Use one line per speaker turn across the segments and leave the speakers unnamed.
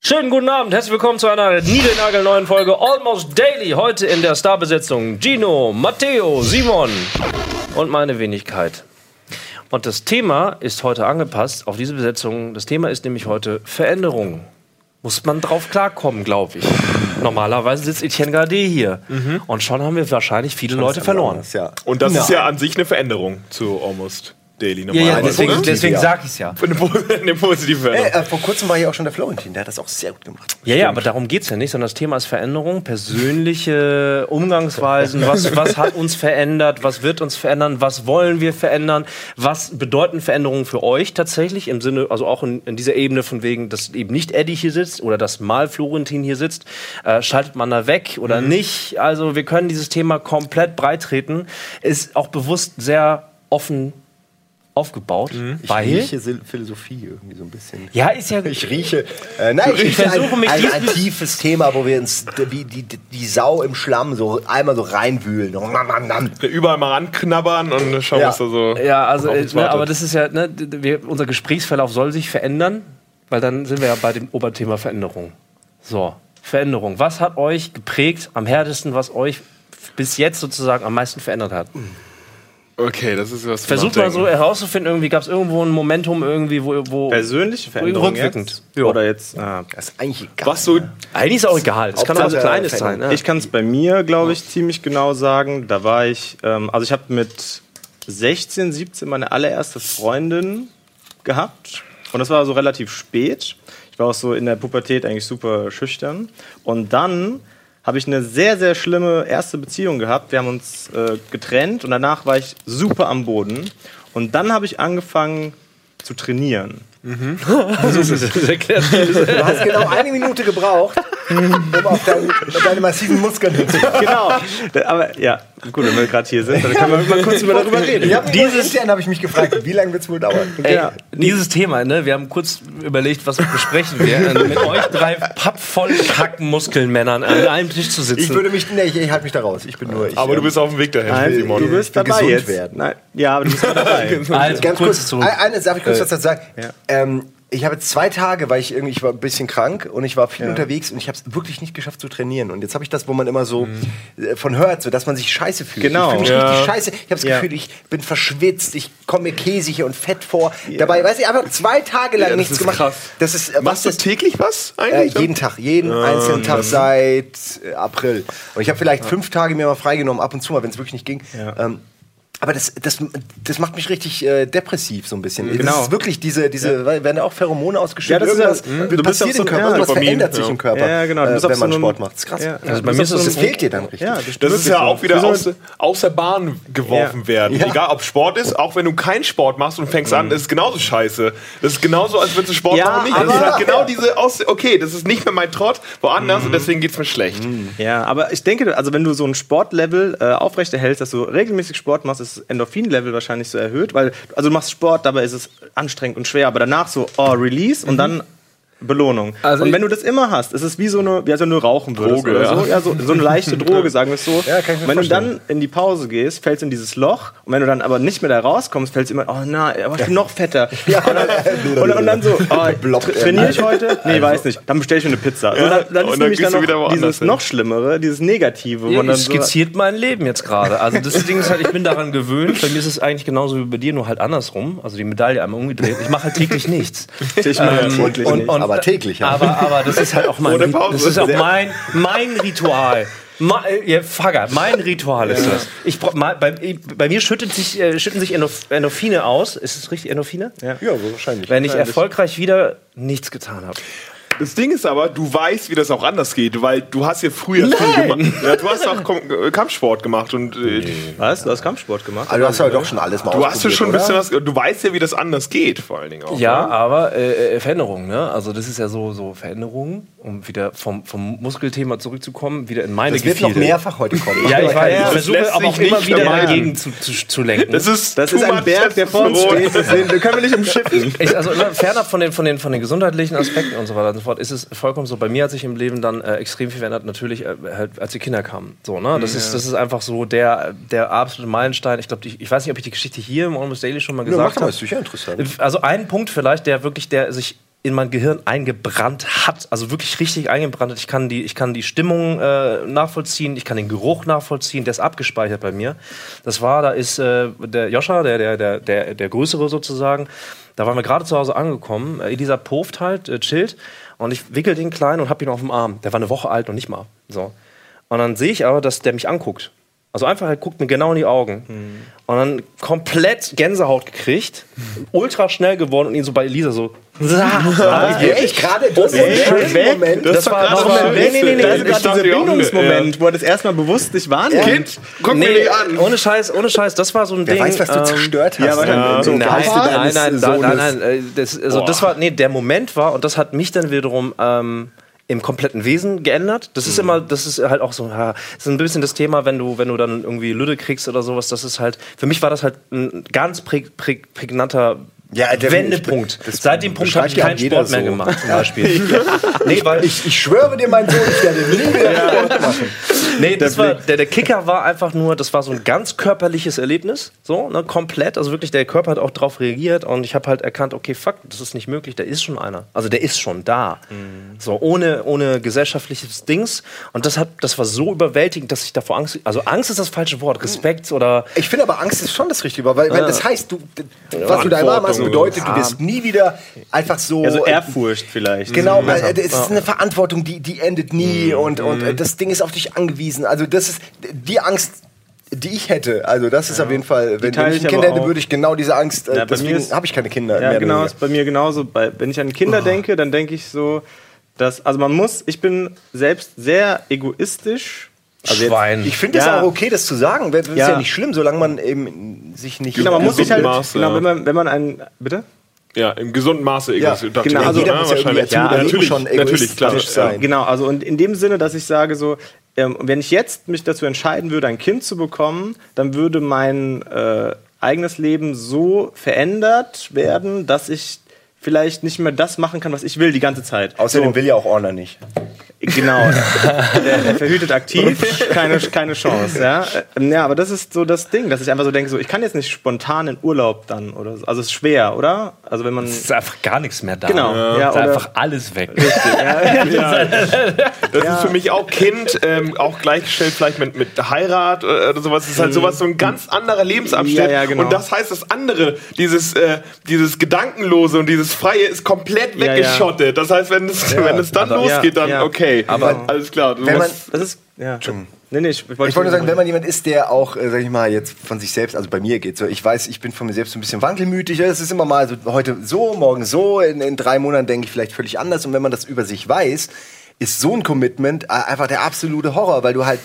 Schönen guten Abend, herzlich willkommen zu einer niegelnagelneuen Folge Almost Daily. Heute in der Starbesetzung Gino, Matteo, Simon und meine Wenigkeit. Und das Thema ist heute angepasst auf diese Besetzung. Das Thema ist nämlich heute Veränderung. Muss man drauf klarkommen, glaube ich. Normalerweise sitzt Etienne Gardet hier. Und schon haben wir wahrscheinlich viele Leute verloren.
Ja.
Und das ist ja an sich eine Veränderung zu Almost Daily
Ja,
normalerweise.
ja, deswegen,
oder?
deswegen
Ja.
sag ich's ja.
Eine, eine positive Veränderung.
äh, vor kurzem war hier auch schon der Florentin, der hat das auch sehr gut gemacht.
Ja, ja, aber darum geht's ja nicht, sondern das Thema ist Veränderung, persönliche Umgangsweisen. Was, was hat uns verändert? Was wird uns verändern? Was wollen wir verändern? Was bedeuten Veränderungen für euch tatsächlich im Sinne, also auch in, in dieser Ebene von wegen, dass eben nicht Eddie hier sitzt oder dass mal Florentin hier sitzt? Äh, schaltet man da weg oder nicht? Also wir können dieses Thema komplett breit treten. Ist auch bewusst sehr offen aufgebaut,
Ich
weil
rieche Sil- Philosophie irgendwie so ein bisschen.
ja ist ja
Ich rieche. Äh, nein, ich,
Ich
rieche
versuche
ein,
mich
ein, ein tiefes Thema, wo wir uns die, die, die Sau im Schlamm so einmal so reinwühlen.
Überall mal ranknabbern und schauen,
Ja.
was da so.
Ja, also, äh, ne, aber das ist ja, ne, wir, unser Gesprächsverlauf soll sich verändern, weil dann sind wir ja bei dem Oberthema Veränderung. So, Veränderung. Was hat euch geprägt am härtesten, was euch bis jetzt sozusagen am meisten verändert hat?
Okay, das ist was.
Versucht mal so herauszufinden, irgendwie gab es irgendwo ein Momentum, irgendwie, wo. wo
Persönliche Veränderung
Rückwirkend.
jetzt?
Ja.
Oder jetzt? Ah.
Das ist eigentlich egal.
Was so.
eigentlich ist auch egal. Es kann auch was Kleines sein.
Veränderung.
Ne?
Ich kann es bei mir, glaube ich, ziemlich genau sagen. Da war ich, ähm, also ich habe mit 16, 17 meine allererste Freundin gehabt. Und das war so relativ spät. Ich war auch so in der Pubertät eigentlich super schüchtern. Und dann habe ich eine sehr, sehr schlimme erste Beziehung gehabt. Wir haben uns äh, getrennt und danach war ich super am Boden. Und dann habe ich angefangen zu trainieren.
Das ist sehr kreativ.
Du hast genau eine Minute gebraucht, um auf deine, deine massiven Muskeln hinzukommen.
genau. Aber ja, gut, wenn wir gerade hier sind, dann können wir mal kurz über darüber reden.
Ich hab dieses intern habe ich mich gefragt, wie lange wird es wohl dauern?
Ey,
Ja.
Dieses Thema, ne? Wir haben kurz überlegt, was besprechen wir. Also mit euch drei pappvoll Kackmuskelmännern an einem Tisch zu sitzen.
Ich würde mich, nee, ich, ich halte mich da raus. Ich bin nur ich.
Aber du
ähm,
bist auf dem Weg dahin,
Nein,
Simon.
du
will
dabei
gesund
jetzt.
werden.
Nein, ja, aber du bist dabei.
also,
Ganz kurz,
zurück.
ein- eine, darf ich kurz
Äh,
was dazu sagen?
ja.
Ähm, ich habe zwei Tage, weil ich irgendwie, ich war ein bisschen krank und ich war viel unterwegs und ich habe es wirklich nicht geschafft zu trainieren. Und jetzt habe ich das, wo man immer so äh, von hört, so dass man sich scheiße fühlt.
Genau.
Ich fühle mich
Ja.
richtig scheiße. Ich habe das
Ja.
Gefühl, ich bin verschwitzt, ich komme mir käsig und fett vor. Dabei, weiß ich, einfach zwei Tage lang
Ja,
nichts gemacht.
krass.
Das ist, äh,
Machst du
das
täglich was
äh,
eigentlich?
jeden Tag, jeden einzelnen Tag seit äh, April. Und ich habe vielleicht fünf Tage mir mal freigenommen, ab und zu mal, wenn es wirklich nicht ging.
Ja.
Ähm, aber das, das, das macht mich richtig äh, depressiv so ein bisschen.
Genau.
Das ist wirklich diese, diese weil werden auch Pheromone ausgeschüttet.
Ja, das ist
irgendwas
ja-
wird
du bist auf so
Körper,
ja,
irgendwas verändert sich
ja.
im Körper,
Ja, genau,
äh, wenn
so
man
einem-
Sport macht. Das ist krass.
Ja,
Also bei mir ist
das
das
fehlt dir dann richtig.
Ja,
Das ist
wirklich
ja
so.
auch wieder
Wie so
aus, aus der Bahn geworfen
Ja.
werden.
Ja.
Egal ob Sport ist, auch wenn du keinen Sport machst und fängst an, ist es genauso scheiße. Das ist genauso, als würdest du Sport
Ja,
machen nicht. Das ist halt genau diese aus, okay, das ist nicht mehr mein Trott, woanders und deswegen geht's mir schlecht.
Ja, aber ich denke, also wenn du so ein Sportlevel äh, aufrechterhältst, dass du regelmäßig Sport machst, ist das Endorphin-Level wahrscheinlich so erhöht, weil also du machst Sport, dabei ist es anstrengend und schwer, aber danach so oh Release und dann Belohnung.
Also
und wenn du das immer hast, ist es wie so eine, wie als wenn du rauchen würdest
Droge,
oder
ja.
so, ja, so, so eine leichte Droge, sagen wir es so.
Ja, kann ich mir
wenn du
vorstellen.
dann in die Pause gehst, fällst in dieses Loch und wenn du dann aber nicht mehr da rauskommst, fällst du immer, oh nein, aber ich bin noch fetter.
Ja.
Und, dann, und, und dann so, oh, tra- trainiere ich heute? Nee, weiß nicht. Dann bestelle ich mir eine Pizza. So,
Ja,
dann, dann
und
ist
dann
nämlich dann
du wieder
noch dieses
hin.
noch Schlimmere, dieses Negative. wo
Ja,
man dann
es
so,
skizziert mein Leben jetzt gerade. Also das Ding ist halt, ich bin daran gewöhnt. Bei mir ist es eigentlich genauso wie bei dir, nur halt andersrum. Also die Medaille einmal umgedreht. Ich mache halt täglich nichts.
ich meine,
Ähm,
wirklich
und-
nicht.
Aber täglich.
Aber, aber das ist halt auch mein, das ist auch mein, mein Ritual. Ma, ja, Fagger, mein Ritual ist das. Ich mal, bei, bei mir schüttet sich, äh, schütten sich Endorph- Endorphine aus. Ist es richtig, Endorphine?
Ja.
Ja, wahrscheinlich.
Wenn ich erfolgreich wieder nichts getan habe.
Das Ding ist aber, du weißt, wie das auch anders geht, weil du hast ja früher viel gemacht. Ja, du hast auch Kom- äh, Kampfsport gemacht und äh,
Was? Du hast Kampfsport gemacht?
Also du hast ja doch schon alles mal
du hast ja schon ein bisschen
oder?
was, du weißt ja, wie das anders geht, vor allen Dingen auch.
Ja,
ne?
aber äh, äh, Veränderungen, ne? Also das ist ja so, so Veränderungen, um wieder vom, vom Muskelthema zurückzukommen, wieder in meine
Das wird noch mehrfach heute kommen.
Ja, ich weiß, ich
das
versuche aber auch immer
nicht
wieder
vermeiden.
dagegen zu, zu, zu lenken.
Das ist,
Das ist ein Berg, der vor uns steht. Das den können wir nicht umschiffen.
Ich, also ne, fernab von den, von, den, von den gesundheitlichen Aspekten und so weiter und so Antwort ist es vollkommen so. Bei mir hat sich im Leben dann äh, extrem viel verändert, natürlich, äh, halt, als die Kinder kamen. So, ne? das, ist, das ist einfach so der, der absolute Meilenstein. Ich glaube, ich weiß nicht, ob ich die Geschichte hier im Almost Daily schon mal
Ja,
gesagt habe.
ist sicher interessant.
Also ein Punkt vielleicht, der wirklich, der sich in mein Gehirn eingebrannt hat, also wirklich richtig eingebrannt hat. Ich kann die, ich kann die Stimmung äh, nachvollziehen, ich kann den Geruch nachvollziehen, der ist abgespeichert bei mir. Das war, da ist äh, der Joscha, der, der, der, der, der Größere sozusagen, da waren wir gerade zu Hause angekommen. Äh, Elisa poft halt, äh, chillt und ich wickel den Kleinen und hab ihn auf dem Arm. Der war eine Woche alt und nicht mal. So. Und dann sehe ich aber, dass der mich anguckt. Also einfach, er guckt mir genau in die Augen. Und dann komplett Gänsehaut gekriegt, ultra schnell geworden und ihn so bei Elisa so.
Echt? Gerade das. Moment.
Das,
Das
war gerade
das war-
das
nee, nee, nee, nee,
Da
Schönste.
ist dieser Bindungsmoment, wo er das erstmal bewusst dich wahrnimmt.
Kind, guck mir
Nee,
nicht an.
ohne Scheiß, ohne Scheiß, das war so ein
Wer
Ding.
weiß, was du
ähm,
zerstört hast.
ja, aber
dann
dann-
so
nein,
Geiste
nein, nein, nein, nein, nein, das, also das war, nee, der Moment war, und das hat mich dann wiederum ähm, im kompletten Wesen geändert. Das ist immer, das ist halt auch so, ja, das ist ein bisschen das Thema, wenn du, wenn du dann irgendwie Lüde kriegst oder sowas, das ist halt, für mich war das halt ein ganz präg, präg, prägnanter
Ja, der-
Wendepunkt. Seit dem Punkt habe ich
ja
keinen Sport mehr
so.
gemacht, zum Beispiel. nee, weil
Ich, ich schwöre dir, mein Sohn, ich werde nie wieder Sport machen.
Nee, das war, der, der Kicker war einfach nur, das war so ein ganz körperliches Erlebnis, so, ne, komplett. Also wirklich, der Körper hat auch drauf reagiert und ich habe halt erkannt, okay, fuck, das ist nicht möglich, da ist schon einer. Also der ist schon da. So, ohne, ohne gesellschaftliches Dings. Und das hat, das war so überwältigend, dass ich davor Angst, also Angst ist das falsche Wort, Respekt oder,
Ich finde aber, Angst ist schon das Richtige, weil, weil das heißt, du, was du Arm hast,
Verantwortung.
bedeutet, du wirst nie wieder einfach so.
Also Ehrfurcht vielleicht.
Genau, weil äh, es ist eine Verantwortung, die, die endet nie und, und äh, das Ding ist auf dich angewiesen. Also das ist die Angst, die ich hätte. Also das ist auf jeden Fall, wenn, wenn ich
ich
ein Kind hätte, würde ich genau diese Angst, äh,
Ja, bei mir
deswegen habe ich keine Kinder
Ja,
mehr.
genau, ist bei mir genauso. Bei, wenn ich an Kinder denke, dann denke ich so, dass, also man muss, ich bin selbst sehr egoistisch. Also jetzt-
Schwein.
Ich finde es
Ja.
auch okay, das zu sagen. Das ist
Ja.
ja nicht schlimm, solange man eben sich nicht.
Genau, man muss sich halt,
Maße,
genau,
ja.
wenn man, wenn man ein, bitte?
Ja, im gesunden Maße.
Ja,
egoistisch,
genau, also
jeder
ja,
muss ja irgendwie
wahrscheinlich.
erziehen,
ja, natürlich,
schon
natürlich, klar.
egoistisch
Ja.
sein.
Genau, also und in dem Sinne, dass ich sage so, ähm, wenn ich jetzt mich dazu entscheiden würde, ein Kind zu bekommen, dann würde mein äh, eigenes Leben so verändert werden, dass ich vielleicht nicht mehr das machen kann, was ich will die ganze Zeit.
Außerdem
so,
will ja auch Orner nicht.
Genau. der, der verhütet aktiv, keine, keine Chance. Ja? Ja, aber das ist so das Ding, dass ich einfach so denke, so, ich kann jetzt nicht spontan in Urlaub dann oder so. Also es ist schwer, oder? Also wenn man.
es ist einfach gar nichts mehr da.
Genau,
Ja,
ja,
ist
oder-
einfach alles weg.
Das ist für mich auch Kind, ähm, auch gleichgestellt vielleicht mit, mit Heirat äh, oder sowas. Das ist halt sowas, so ein ganz anderer Lebensabschnitt.
Ja, ja, genau.
Und das heißt, das andere, dieses, äh, dieses Gedankenlose und dieses Freie ist komplett
Ja, ja.
weggeschottet. Das heißt, wenn es, wenn es dann losgeht, dann
ja.
Okay.
Aber-
alles klar. Du
Wenn man,
Das ist. Ja. Nee, nee, ich, ich wollte
Ich wollte nur sagen, wenn man jemand ist, der auch, äh, sag ich mal, jetzt von sich selbst, also bei mir geht so, ich weiß, ich bin von mir selbst so ein bisschen wankelmütig, es ist immer mal so, heute so, morgen so, in, in drei Monaten denke ich vielleicht völlig anders und wenn man das über sich weiß, ist so ein Commitment äh, einfach der absolute Horror, weil du halt,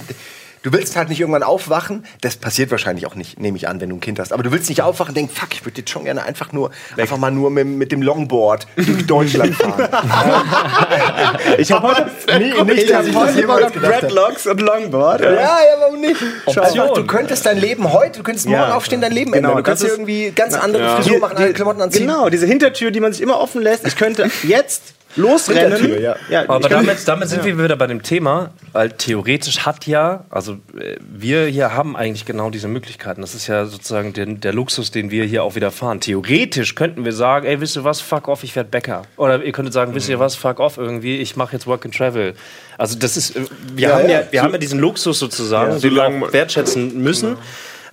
du willst halt nicht irgendwann aufwachen, das passiert wahrscheinlich auch nicht, nehme ich an, wenn du ein Kind hast, aber du willst nicht aufwachen und denken, fuck, ich würde jetzt schon gerne einfach nur, einfach mal nur mit, mit dem Longboard durch Deutschland fahren.
Ich habe heute,
Nee, nicht, dass ich das jemals gedacht.
Dreadlocks und Longboard.
Ja, ja, warum nicht? Einfach, du könntest dein Leben heute, du könntest morgen
Ja.
aufstehen, dein Leben
Genau,
ändern. Du
ist-
irgendwie ganz andere
Ja.
Frisur
Die-
machen, andere Klamotten anziehen.
Genau, diese Hintertür, die man sich immer offen lässt. Ich könnte jetzt losrennen.
Hintertür, ja.
Aber
ich kann-
damit, damit sind wir wieder bei dem Thema, weil theoretisch hat ja, also äh, wir hier haben eigentlich genau diese Möglichkeiten. Das ist ja sozusagen der, der Luxus, den wir hier auch wieder fahren. Theoretisch könnten wir sagen, ey, wisst ihr was, fuck off, ich werde Bäcker. Oder ihr könntet sagen, wisst ihr was, fuck off irgendwie, ich mache jetzt Work and Travel. Also das ist, äh, wir,
Ja,
haben,
ja.
ja, wir haben ja diesen Luxus sozusagen, den wir auch wertschätzen müssen,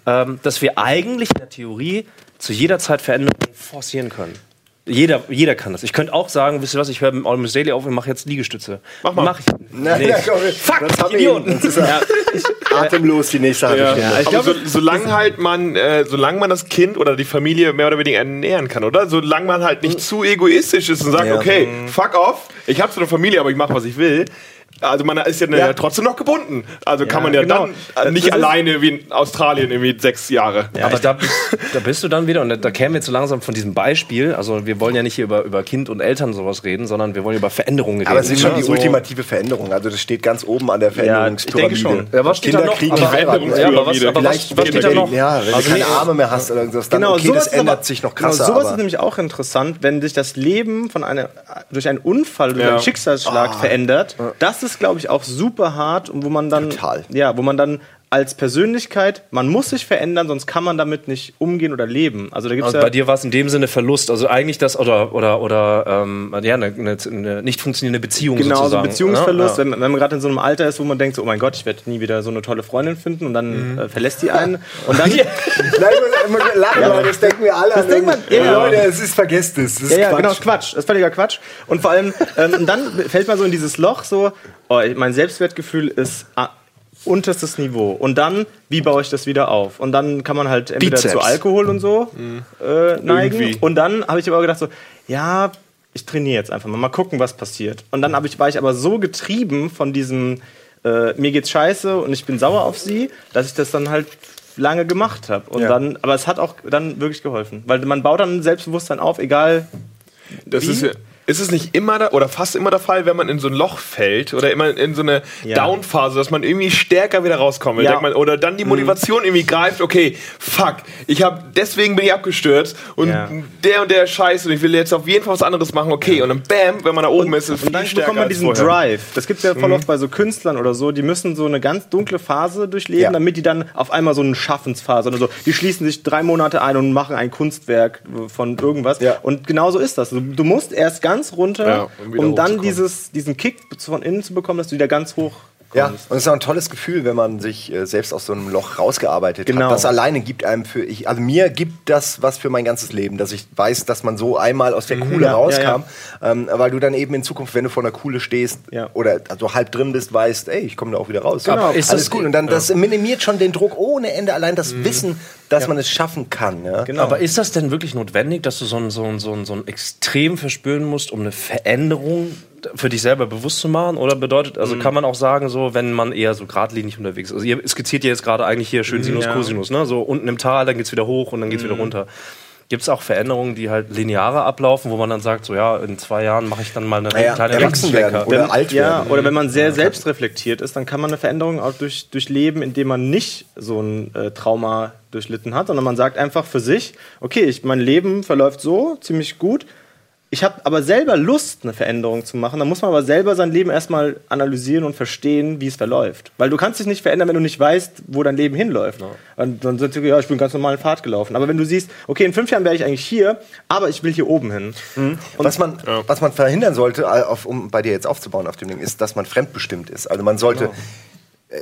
ähm, dass wir eigentlich in der Theorie zu jeder Zeit Veränderungen forcieren können. Jeder, jeder kann das. Ich könnte auch sagen, wisst ihr was, ich höre mit Almost Daily auf und mache jetzt Liegestütze.
Mach mal.
Mach ich.
Na,
Nee.
ja, komm,
Fuck,
das haben
Idioten.
ist ja, atemlos die nächste halbe
Ja.
Stunde.
Aber
ich glaube-
so, solange halt man, äh, solange man das Kind oder die Familie mehr oder weniger ernähren kann, oder? Solange man halt nicht zu egoistisch ist und sagt,
Ja.
okay, fuck off, ich habe so eine Familie, aber ich mache, was ich will. Also man ist ja,
Ja.
trotzdem noch gebunden. Also kann
Ja,
man ja
genau.
dann
Das
äh, nicht
ist-
alleine wie in Australien irgendwie sechs Jahre.
aber da, bist- da bist du dann wieder, und da, da kämen wir jetzt so langsam von diesem Beispiel. Also, wir wollen ja nicht hier über, über Kind und Eltern sowas reden, sondern wir wollen über Veränderungen reden.
Aber es ist schon
ne?
die
So-
ultimative Veränderung. Also das steht ganz oben an der Veränderungspyramide.
ich denke schon.
Ja, was steht da
Kinder
noch?
kriegen
Aber-
heiraten.
Ja, aber was, aber was,
Vielleicht,
was steht da noch?
Ja, wenn
Also
du keine Arme mehr hast oder irgendwas, dann
Genau,
okay,
sowas
das
ist aber-
ändert sich noch krasser.
Genau, sowas
aber
ist nämlich auch interessant, wenn sich das Leben von einer, durch einen Unfall, durch
Ja.
einen Schicksalsschlag verändert. Das ist, glaube ich, auch super hart und wo man dann,
Total.
ja, wo man dann als Persönlichkeit, man muss sich verändern, sonst kann man damit nicht umgehen oder leben. Also da gibt's
Also
ja
bei dir war es in dem Sinne Verlust, also eigentlich das oder oder oder ähm, ja eine, eine, eine nicht funktionierende Beziehung
Genau, so
sozusagen.
ein Beziehungsverlust,
ne?
wenn, wenn man gerade in so einem Alter ist, wo man denkt, so, oh mein Gott, ich werde nie wieder so eine tolle Freundin finden und dann äh, verlässt die einen. Und dann,
Nein, ich muss- lachen, weil das denken wir alle.
Das
an
denkt man- ja, ja.
Leute, es ist vergesst es. Das ist
ja, ja,
Quatsch.
genau, ist Quatsch. Das ist völliger Quatsch. Und vor allem, ähm, und dann fällt man so in dieses Loch, so, oh, mein Selbstwertgefühl ist ah, unterstes Niveau. Und dann, wie baue ich das wieder auf? Und dann kann man halt entweder
Bizeps.
zu Alkohol und so äh, neigen.
Irgendwie.
Und dann habe ich aber gedacht, so, ja, ich trainiere jetzt einfach mal, mal gucken, was passiert. Und dann ich, war ich aber so getrieben von diesem, äh, mir geht's scheiße und ich bin sauer auf sie, dass ich das dann halt lange gemacht habe. Und
Ja.
dann, aber es hat auch dann wirklich geholfen. Weil man baut dann ein Selbstbewusstsein auf, egal
Das
Wie?
ist, ja- ist es nicht immer da, oder fast immer der Fall, wenn man in so ein Loch fällt oder immer in so eine
Ja.
Down-Phase, dass man irgendwie stärker wieder rauskommt?
Ja.
Man, oder dann die Motivation irgendwie greift, okay, fuck, ich habe deswegen bin ich abgestürzt und
Ja.
der und der Scheiß und ich will jetzt auf jeden Fall was anderes machen, okay. Und dann bam, wenn man da oben ist, ist es
Und dann bekommt man diesen. Drive. Das gibt es ja voll oft bei so Künstlern oder so. Die müssen so eine ganz dunkle Phase durchleben, damit die dann auf einmal so eine Schaffensphase oder so. Die schließen sich drei Monate ein und machen ein Kunstwerk von irgendwas. Und genau so ist das. Du, du musst erst ganz runter,
Ja, um
um dann dieses, diesen Kick von innen zu bekommen, dass du wieder ganz hoch
Ja,
kommst.
und es ist auch ein tolles Gefühl, wenn man sich äh, selbst aus so einem Loch rausgearbeitet
Genau.
hat. Das alleine gibt einem für, ich, also mir gibt das was für mein ganzes Leben, dass ich weiß, dass man so einmal aus der Kuhle
Mhm. Ja,
rauskam, Ähm, weil du dann eben in Zukunft, wenn du vor einer Kuhle stehst
Ja.
oder also halb drin bist, weißt, ey, ich komme da auch wieder raus.
Genau.
Ist
alles
das-
gut. Und dann das minimiert schon den Druck ohne Ende, allein das Wissen, dass man es schaffen kann. Ja?
Genau.
Aber ist das denn wirklich notwendig, dass du so ein, so ein, so ein, so ein Extrem verspüren musst, um eine Veränderung für dich selber bewusst zu machen? Oder bedeutet, also kann man auch sagen, so, wenn man eher so geradlinig unterwegs ist? Also ihr skizziert ja jetzt gerade eigentlich hier schön Sinus,
Ja.
Cosinus, ne? So unten im Tal, dann geht's wieder hoch und dann geht's wieder runter. Gibt es auch Veränderungen, die halt linearer ablaufen, wo man dann sagt, so ja, in zwei Jahren mache ich dann mal eine
Naja,
kleine
erwachsen werden oder
Wenn-
alt
ja,
werden.
Oder wenn man sehr selbstreflektiert ist, dann kann man eine Veränderung auch durch, durchleben, indem man nicht so ein äh, Trauma durchlitten hat, sondern man sagt einfach für sich, okay, ich, mein Leben verläuft so ziemlich gut. Ich habe aber selber Lust, eine Veränderung zu machen. Dann muss man aber selber sein Leben erstmal analysieren und verstehen, wie es verläuft. Weil du kannst dich nicht verändern, wenn du nicht weißt, wo dein Leben hinläuft. Und dann sagst du, ja, ich bin ganz normalen Pfad gelaufen. Aber wenn du siehst, okay, in fünf Jahren wäre ich eigentlich hier, aber ich will hier oben hin.
was, man, was man verhindern sollte, äh, auf, um bei dir jetzt aufzubauen auf dem Ding, ist, dass man fremdbestimmt ist. Also man sollte.
Genau.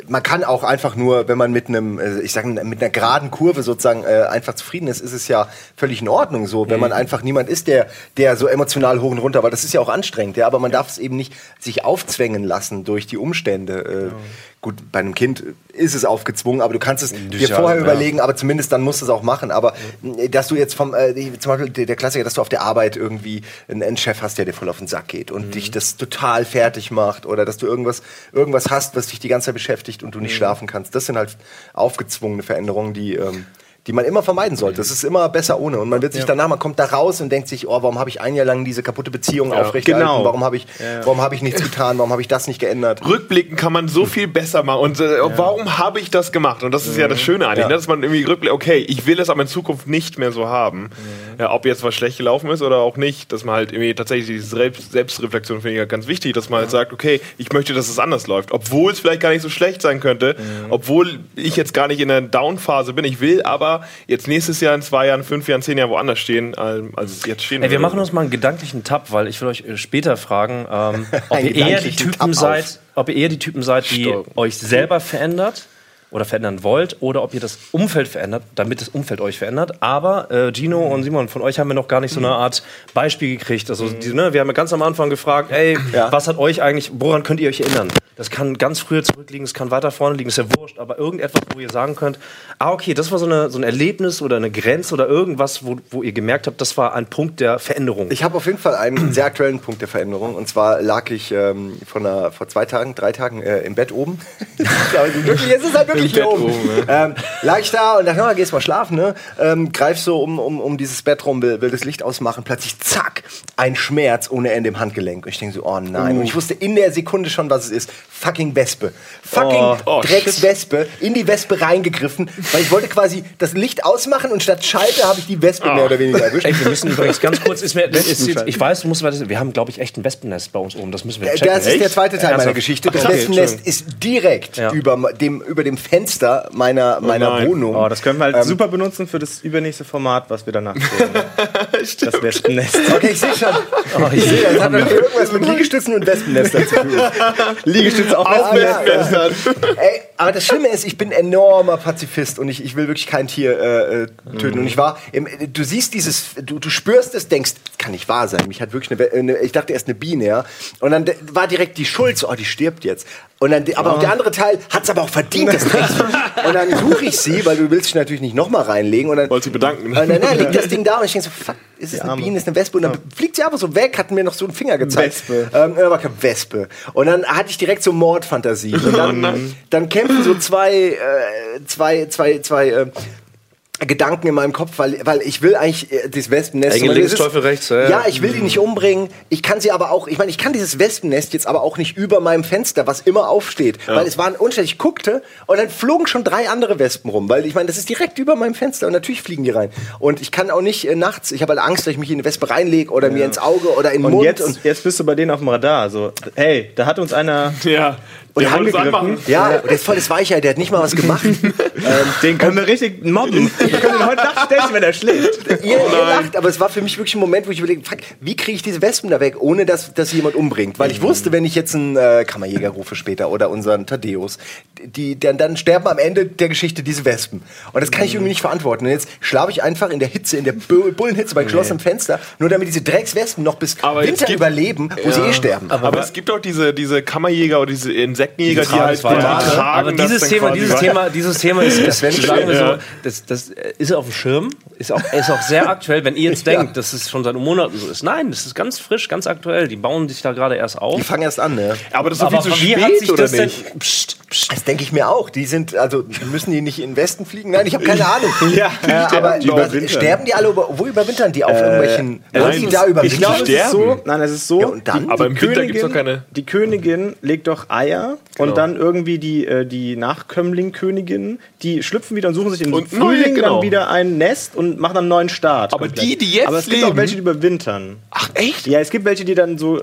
Man kann auch einfach nur, wenn man mit einem, äh, ich sage, mit einer geraden Kurve sozusagen äh, einfach zufrieden ist, ist es ja völlig in Ordnung so, wenn
Mhm.
man einfach niemand ist, der, der so emotional hoch und runter, weil das ist ja auch anstrengend, ja, aber man darf es eben nicht sich aufzwängen lassen durch die Umstände. Äh, Gut, bei einem Kind ist es aufgezwungen, aber du kannst es dir
Ja,
vorher
ja.
überlegen, aber zumindest dann musst du es auch machen. Aber äh, dass du jetzt vom, äh, zum Beispiel der Klassiker, dass du auf der Arbeit irgendwie einen, einen Chef hast, der dir voll auf den Sack geht und dich das total fertig macht oder dass du irgendwas, irgendwas hast, was dich die ganze Zeit beschäftigt und du nicht schlafen kannst. Das sind halt aufgezwungene Veränderungen, die, ähm, die man immer vermeiden sollte. Es ist immer besser ohne. Und man wird sich danach, man kommt da raus und denkt sich, oh, warum habe ich ein Jahr lang diese kaputte Beziehung aufrechterhalten?
genau.
Warum habe ich, warum habe ich nichts getan? Warum habe ich das nicht geändert?
Rückblicken kann man so viel besser machen. Und äh, warum habe ich das gemacht? Und das ist ja das Schöne eigentlich,
Ja.
ne? dass man irgendwie rückblickt, okay, ich will es aber in Zukunft nicht mehr so haben. Ja, ob jetzt was schlecht gelaufen ist oder auch nicht, dass man halt irgendwie tatsächlich diese Selbst Selbstreflexion finde ich ja ganz wichtig, dass man halt sagt, okay, ich möchte, dass es anders läuft. Obwohl es vielleicht gar nicht so schlecht sein könnte, obwohl ich jetzt gar nicht in der Down-Phase bin. Ich will aber jetzt nächstes Jahr, in zwei Jahren, fünf Jahren, zehn Jahren woanders stehen, ähm, als es jetzt stehen
Ey, wir machen uns mal einen gedanklichen Tab, weil ich will euch äh, später fragen, ähm, ob ihr eher die Typen
Tab
seid,
auf.
ob ihr eher die Typen seid, die
Stopp.
euch selber verändert oder verändern wollt oder ob ihr das Umfeld verändert, damit das Umfeld euch verändert. Aber äh, Gino und Simon, von euch haben wir noch gar nicht so eine Art Beispiel gekriegt. Also die, ne, wir haben ja ganz am Anfang gefragt, ey,
Ja.
was hat euch eigentlich, woran könnt ihr euch erinnern? Das kann ganz früher zurückliegen, es kann weiter vorne liegen, ist ja wurscht, aber irgendetwas, wo ihr sagen könnt, ah, okay, das war so, eine, so ein Erlebnis oder eine Grenze oder irgendwas, wo, wo ihr gemerkt habt, das war ein Punkt der Veränderung.
Ich habe auf jeden Fall einen sehr aktuellen Punkt der Veränderung. Und zwar lag ich ähm, von einer, vor zwei Tagen, drei Tagen äh, im Bett oben. Ja, wirklich, es ist halt wirklich hier
Bett
oben.
oben,
ähm, lag ich da und dachte, na, gehst mal schlafen, ne? Ähm, greif so um, um, um dieses Bett rum, will, will das Licht ausmachen. Plötzlich, zack, ein Schmerz ohne Ende im Handgelenk. Und ich denke so, oh nein. Und ich wusste in der Sekunde schon, was es ist. Fucking Wespe. Fucking
Oh, oh,
Dreckswespe. In die Wespe reingegriffen. Weil ich wollte quasi das Licht ausmachen und statt Schalter habe ich die Wespe mehr oder weniger erwischt.
Ey, wir müssen übrigens ganz kurz, ist mir, ist ich weiß, weiter, wir haben, glaube ich, echt ein Wespennest bei uns oben. Das müssen wir
Äh,
checken.
Das ist der zweite Teil meiner
Ernsthaft?
Geschichte. Das
Okay,
Wespennest ist direkt
Ja.
über dem, über dem Fenster meiner, meiner
nein.
Wohnung.
Oh, das können wir halt
Ähm,
super benutzen für das übernächste Format, was wir danach sehen. das Wespennest.
Okay, ich sehe schon. ich sehe, das hat irgendwas mit Liegestützen und Wespennestern zu tun.
Liegestütze auf
Ah, ja,
Wespennestern.
ja. Ey, aber das Schlimme ist, ich bin enormer Pazifist und ich, ich will wirklich kein Tier äh, äh, töten. Und ich war, im, du siehst dieses, du, du spürst es, denkst, kann nicht wahr sein. Mich hat wirklich eine, eine ich dachte erst eine Biene, ja. Und dann war direkt die Schuld, so, oh, die stirbt jetzt. Und dann, aber auch der andere Teil hat es aber auch verdient, das Dreck. Und dann suche ich sie, weil du willst dich natürlich nicht nochmal reinlegen. Und dann,
Wollt sie bedanken.
Und dann, dann liegt das Ding da und ich denke so, fuck, ist es eine. Biene, ist eine Wespe? Und dann fliegt sie einfach so weg, hat mir noch so einen Finger gezeigt.
Wespe.
Ähm, aber keine Wespe. Und dann hatte ich direkt so Mordfantasie. Und dann, dann kämpfen so zwei, äh, zwei, zwei, zwei äh, Gedanken in meinem Kopf, weil, weil ich will eigentlich äh, das Wespennest.
Engel
weil
links, Teufel rechts, ja, ja.
Ja, ich will die nicht umbringen. Ich kann sie aber auch, ich meine, ich kann dieses Wespennest jetzt aber auch nicht über meinem Fenster, was immer aufsteht. Weil es waren unständig. Ich guckte und dann flogen schon drei andere Wespen rum. Weil ich meine, das ist direkt über meinem Fenster und natürlich fliegen die rein. Und ich kann auch nicht äh, nachts, ich habe halt Angst, dass ich mich in eine Wespe reinlege oder mir ins Auge oder in den
Und
Mund.
jetzt,
und
jetzt bist du bei denen auf dem Radar. So, hey, da hat uns einer.
Ja.
Und
Der wollte anmachen.
ja, und der ist voll das Weichheit, der hat nicht mal was gemacht. ähm,
Den können wir richtig mobben. Wir können ihn heute Nacht stechen, wenn er schläft.
ihr, ihr lacht, aber es war für mich wirklich ein Moment, wo ich überlege, fuck, wie kriege ich diese Wespen da weg, ohne dass, dass sie jemand umbringt? Weil ich wusste, wenn ich jetzt einen äh, Kammerjäger rufe später oder unseren Thaddeus, die, dann, dann sterben am Ende der Geschichte diese Wespen. Und das kann ich irgendwie nicht verantworten. Und jetzt schlafe ich einfach in der Hitze, in der Bu- Bullenhitze bei geschlossenem Fenster, nur damit diese Dreckswespen noch bis
Aber
Winter
gibt-
überleben, wo sie eh sterben.
Aber, es gibt auch diese, diese Kammerjäger oder diese Insektenjäger, die,
tragen
halt
das weiter.
die tragen
Aber
das
dieses Thema, dieses. Thema, dieses Thema ist, das, sagen wir
schön, ja.
so, das, das äh, ist auf dem Schirm, ist auch, ist auch sehr aktuell. Wenn ihr jetzt denkt, dass es schon seit Monaten so ist, nein, das ist ganz frisch, ganz aktuell. Die bauen sich da gerade erst
Die
auf.
fangen erst an, ne?
Aber das ist
Aber
viel zu
wie hat
spät,
sich
oder
das denn?
nicht?
Psst, psst.
Das denke ich mir auch. Die sind, also müssen die nicht in den Westen fliegen? Nein, ich habe keine Ahnung.
Ja,
äh, aber
die überwintern.
sterben die alle? über- Wo überwintern die auf irgendwelchen? Wollen
nein,
die da
ich
überwintern?
Ich glaube, es ist so. Nein, es ist so.
Ja, und dann?
die-
Aber
die
im Winter gibt's doch keine-
Die Königin legt doch Eier und dann irgendwie die, äh, die Nachkömmling-Königinnen, die schlüpfen wieder und suchen sich im
Und
Frühling
genau.
dann wieder ein Nest und machen dann einen neuen Start.
Aber die, die jetzt
Aber es gibt auch
leben-
welche, die überwintern.
Ach, echt?
Ja, es gibt welche, die dann so.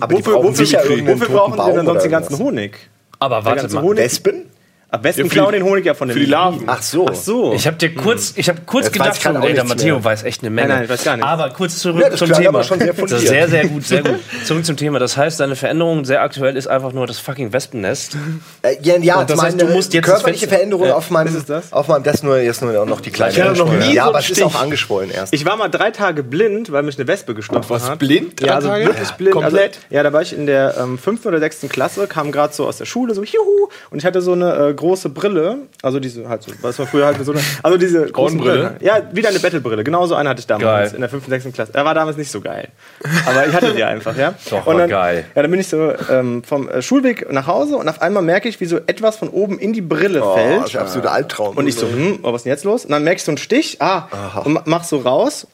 Aber die brauchen sicher irgendeinen
wofür brauchen sie denn
Baum
sonst den ganzen. Honig?
Aber warte mal.
Honig.
Wespen?
Am besten
Ja,
klauen den Honig ja von den
für die Larven.
Ach so.
Ach so.
Ich habe dir kurz, ich habe kurz
Jetzt
gedacht, schon, ey, der Matteo
mehr.
weiß echt eine Menge.
Nein, nein, ich weiß gar nichts.
Aber kurz zurück
Ja, das
zum Thema.
aber schon sehr fundiert.
sehr, sehr gut, sehr gut. Zurück zum Thema. Das heißt, deine Veränderung sehr aktuell ist einfach nur das fucking Wespennest.
Äh, ja, ja
das
meine
heißt, du musst jetzt das
körperliche Veränderung
Ja.
auf meinem,
Was ist das?
auf meinem, das nur jetzt nur noch die kleine.
Ich hatte noch nie
ja,
so
aber es ist auch angeschwollen erst.
Ich war mal drei Tage blind, weil mich eine Wespe gestochen
was,
hat.
blind? Drei
Ja, also
Tage?
wirklich blind.
komplett?
Also, ja, da war ich in der ähm, fünften oder sechsten Klasse, kam gerade so aus der Schule, so juhu, und ich hatte so eine äh, große Brille, also diese halt so, was man früher halt so eine, also diese großen
Augenbrille?
Brillen. Ja, wieder eine Battle-Brille. Genau so eine hatte ich damals
Geil.
in der fünften, sechsten Klasse. Er war damals nicht so geil, aber ich hatte die einfach, ja.
Doch,
und
war
dann,
geil.
Ja, dann bin ich so ähm, vom äh, Schulweg nach Hause und auf einmal merke ich, wie so etwas von oben in die Brille
Oh,
fällt.
das ist ein absoluter Albtraum.
Und ich so, hm, oh, was ist denn jetzt los? Und dann merke ich so einen Stich, ah, und ma- mach so raus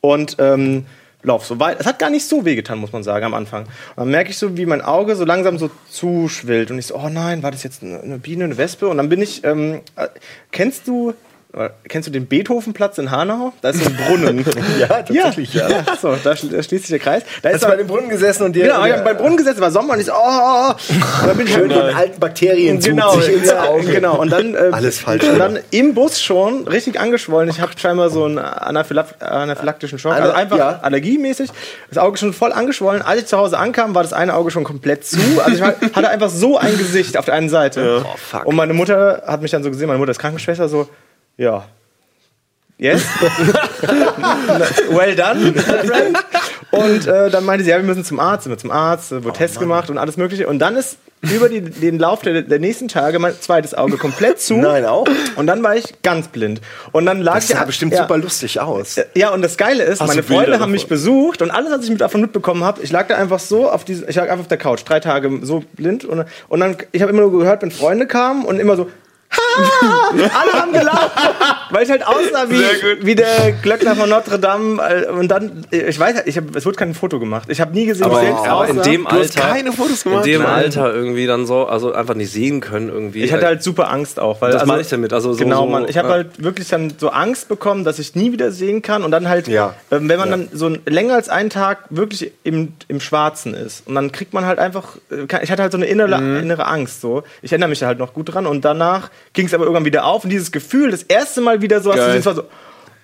und ähm, lauf so weit. Es hat gar nicht so wehgetan, muss man sagen, am Anfang. Und dann merke ich so, wie mein Auge so langsam so zuschwillt. Und ich so, oh nein, war das jetzt eine, Biene, eine Wespe? Und dann bin ich, ähm, äh, kennst du kennst du den Beethovenplatz in Hanau? Da ist so ein Brunnen.
Ja, tatsächlich, ja.
ja. So, da, schl- da schließt sich der Kreis. Da
Hast
ist
du bei dem Brunnen gesessen und dir
genau, ich hab beim Brunnen gesessen, war Sommer und ich so, oh, dann bin ich
schön
halt
von alten Bakterien
genau,
sich ins
ja,
Auge.
genau. Und dann, äh,
Alles falsch,
Und dann im Bus schon richtig angeschwollen. Ich habe scheinbar so einen Anaphylak anaphylaktischen Schock, also einfach
ja.
allergiemäßig. Das Auge schon voll angeschwollen. Als ich zu Hause ankam, war das eine Auge schon komplett zu. Also ich hatte einfach so ein Gesicht auf der einen Seite.
Oh, fuck.
Und meine Mutter hat mich dann so gesehen, meine Mutter ist Krankenschwester, so, ja. Yes? well done, friend. Und äh, dann meinte sie, ja, wir müssen zum Arzt, sind wir zum Arzt, äh, wurde Tests gemacht und alles mögliche. Und dann ist über die, den Lauf der, der nächsten Tage mein zweites Auge komplett zu.
Nein, auch?
Und dann war ich ganz blind. Und dann lag
Das sah
ich
bestimmt
ja,
super lustig aus.
Ja, und das Geile ist,
Hast
meine Freunde haben mich
davon?
besucht und alles, was ich mit davon mitbekommen habe, ich lag da einfach so auf diese, ich lag einfach auf der Couch, drei Tage so blind und, und dann, ich habe immer nur gehört, wenn Freunde kamen und immer so, "Ha!" alle haben gelacht, weil ich halt aussah wie, wie der Glöckner von Notre Dame äh, und dann, ich weiß halt, ich hab, es wurde kein Foto gemacht. Ich habe nie gesehen,
Aber,
wie ich selbst
aber in
aussah.
dem
Du hast
Alter,
keine Fotos
in
gemacht?
dem
Nein.
Alter irgendwie dann so, also einfach nicht sehen können irgendwie.
Ich hatte halt super Angst auch, weil
Das
also,
meine ich damit, also so-
genau,
so,
man, ich habe
ja.
halt wirklich dann so Angst bekommen, dass ich nie wieder sehen kann und dann halt,
Ja.
ähm, wenn man dann so länger als einen Tag wirklich im, im Schwarzen ist und dann kriegt man halt einfach, äh, ich hatte halt so eine innere,
Mhm.
innere Angst so. Ich erinnere mich da halt noch gut dran und danach ging es aber irgendwann wieder auf und dieses Gefühl, das erste Mal wieder so,
Geil.
das war so,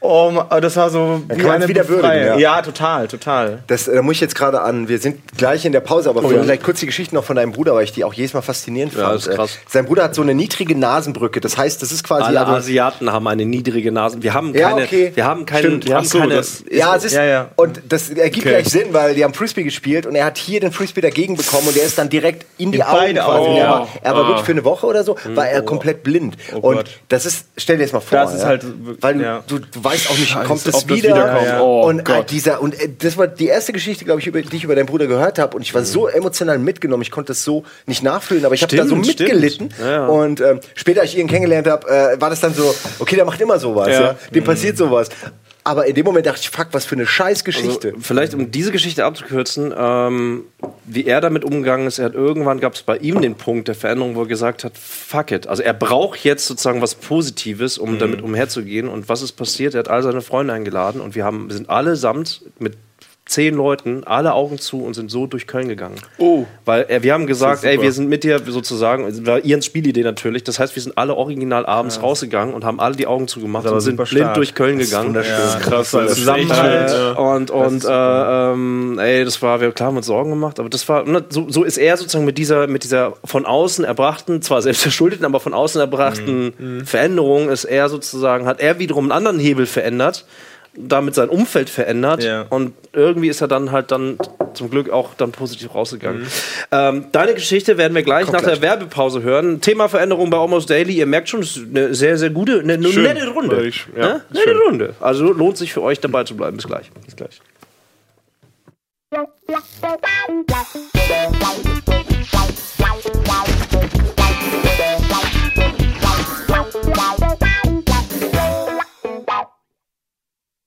oh, ma- das war so wie
kann
eine
wieder würdigen, ja.
ja, total, total.
Das, äh, da muss ich jetzt gerade an, wir sind gleich in der Pause, aber vielleicht kurz die Geschichte noch von deinem Bruder, weil ich die auch jedes Mal faszinierend
Ja,
fand.
ist krass.
Äh, Sein Bruder hat so eine niedrige Nasenbrücke, das heißt, das ist quasi...
alle
also-
Asiaten haben eine niedrige Nase. Wir haben
Ja,
keine,
okay.
wir haben keine,
Stimmt.
wir haben
so,
keine,
das-
Ja, es ist,
Ja, ja.
und das ergibt
Okay.
gleich Sinn, weil die haben Frisbee gespielt und er hat hier den Frisbee dagegen bekommen und der ist dann direkt in die
In
Augen
beide
quasi.
Augen,
er
ja.
war, er war
Ah.
wirklich für eine Woche oder so, war er komplett blind. und
Gott.
das ist, stell dir das mal vor.
Das ist
ja?
halt-
weil du,
ja.
du, du weißt auch nicht, kommt
ob
das
das
wieder?
wiederkommt.
Ja, ja.
Oh
und äh,
Gott.
dieser und äh, das war die erste Geschichte, glaube ich, über, die ich über deinen Bruder gehört habe und ich war so emotional mitgenommen. Ich konnte das so nicht nachfühlen, aber ich habe da so mitgelitten.
Ja, ja.
Und ähm, später, als ich ihn kennengelernt habe, äh, war das dann so, okay, der macht immer sowas, ja,
Ja.
dem passiert sowas. Aber in dem Moment dachte ich, fuck, was für eine scheiß Geschichte.
Also, vielleicht um diese Geschichte abzukürzen, ähm, wie er damit umgegangen ist, er hat irgendwann gab es bei ihm den Punkt der Veränderung, wo er gesagt hat, fuck it. Also er braucht jetzt sozusagen was Positives, um damit umherzugehen. Und was ist passiert? Er hat all seine Freunde eingeladen und wir haben, wir sind allesamt mit zehn Leuten, alle Augen zu und sind so durch Köln gegangen.
Oh.
Weil äh, wir haben gesagt, ey, wir sind mit dir sozusagen, es war Ians Spielidee natürlich. Das heißt, wir sind alle original abends rausgegangen und haben alle die Augen zugemacht und sind blind
stark.
durch Köln gegangen.
Krass, weil das ist echt
Zusammenhalt
schön, ja.
und und äh, ähm, ey, das war wir klar haben uns Sorgen gemacht, aber das war ne, so, so ist er sozusagen mit dieser mit dieser von außen erbrachten, zwar selbst verschuldeten, aber von außen erbrachten
Mhm.
Veränderung ist er sozusagen hat er wiederum einen anderen Hebel verändert, damit sein Umfeld verändert
Ja.
und irgendwie ist er dann halt dann zum Glück auch dann positiv rausgegangen.
Mhm.
Ähm, deine Geschichte werden wir gleich nach der Werbepause hören. Thema Veränderung bei Almost Daily. Ihr merkt schon, es ist eine sehr, sehr gute, eine, eine
Schön.
nette Runde.
Ich- ja,
Ne? Nette
schön.
Runde. Also lohnt sich für euch dabei zu bleiben. Bis gleich. Bis gleich.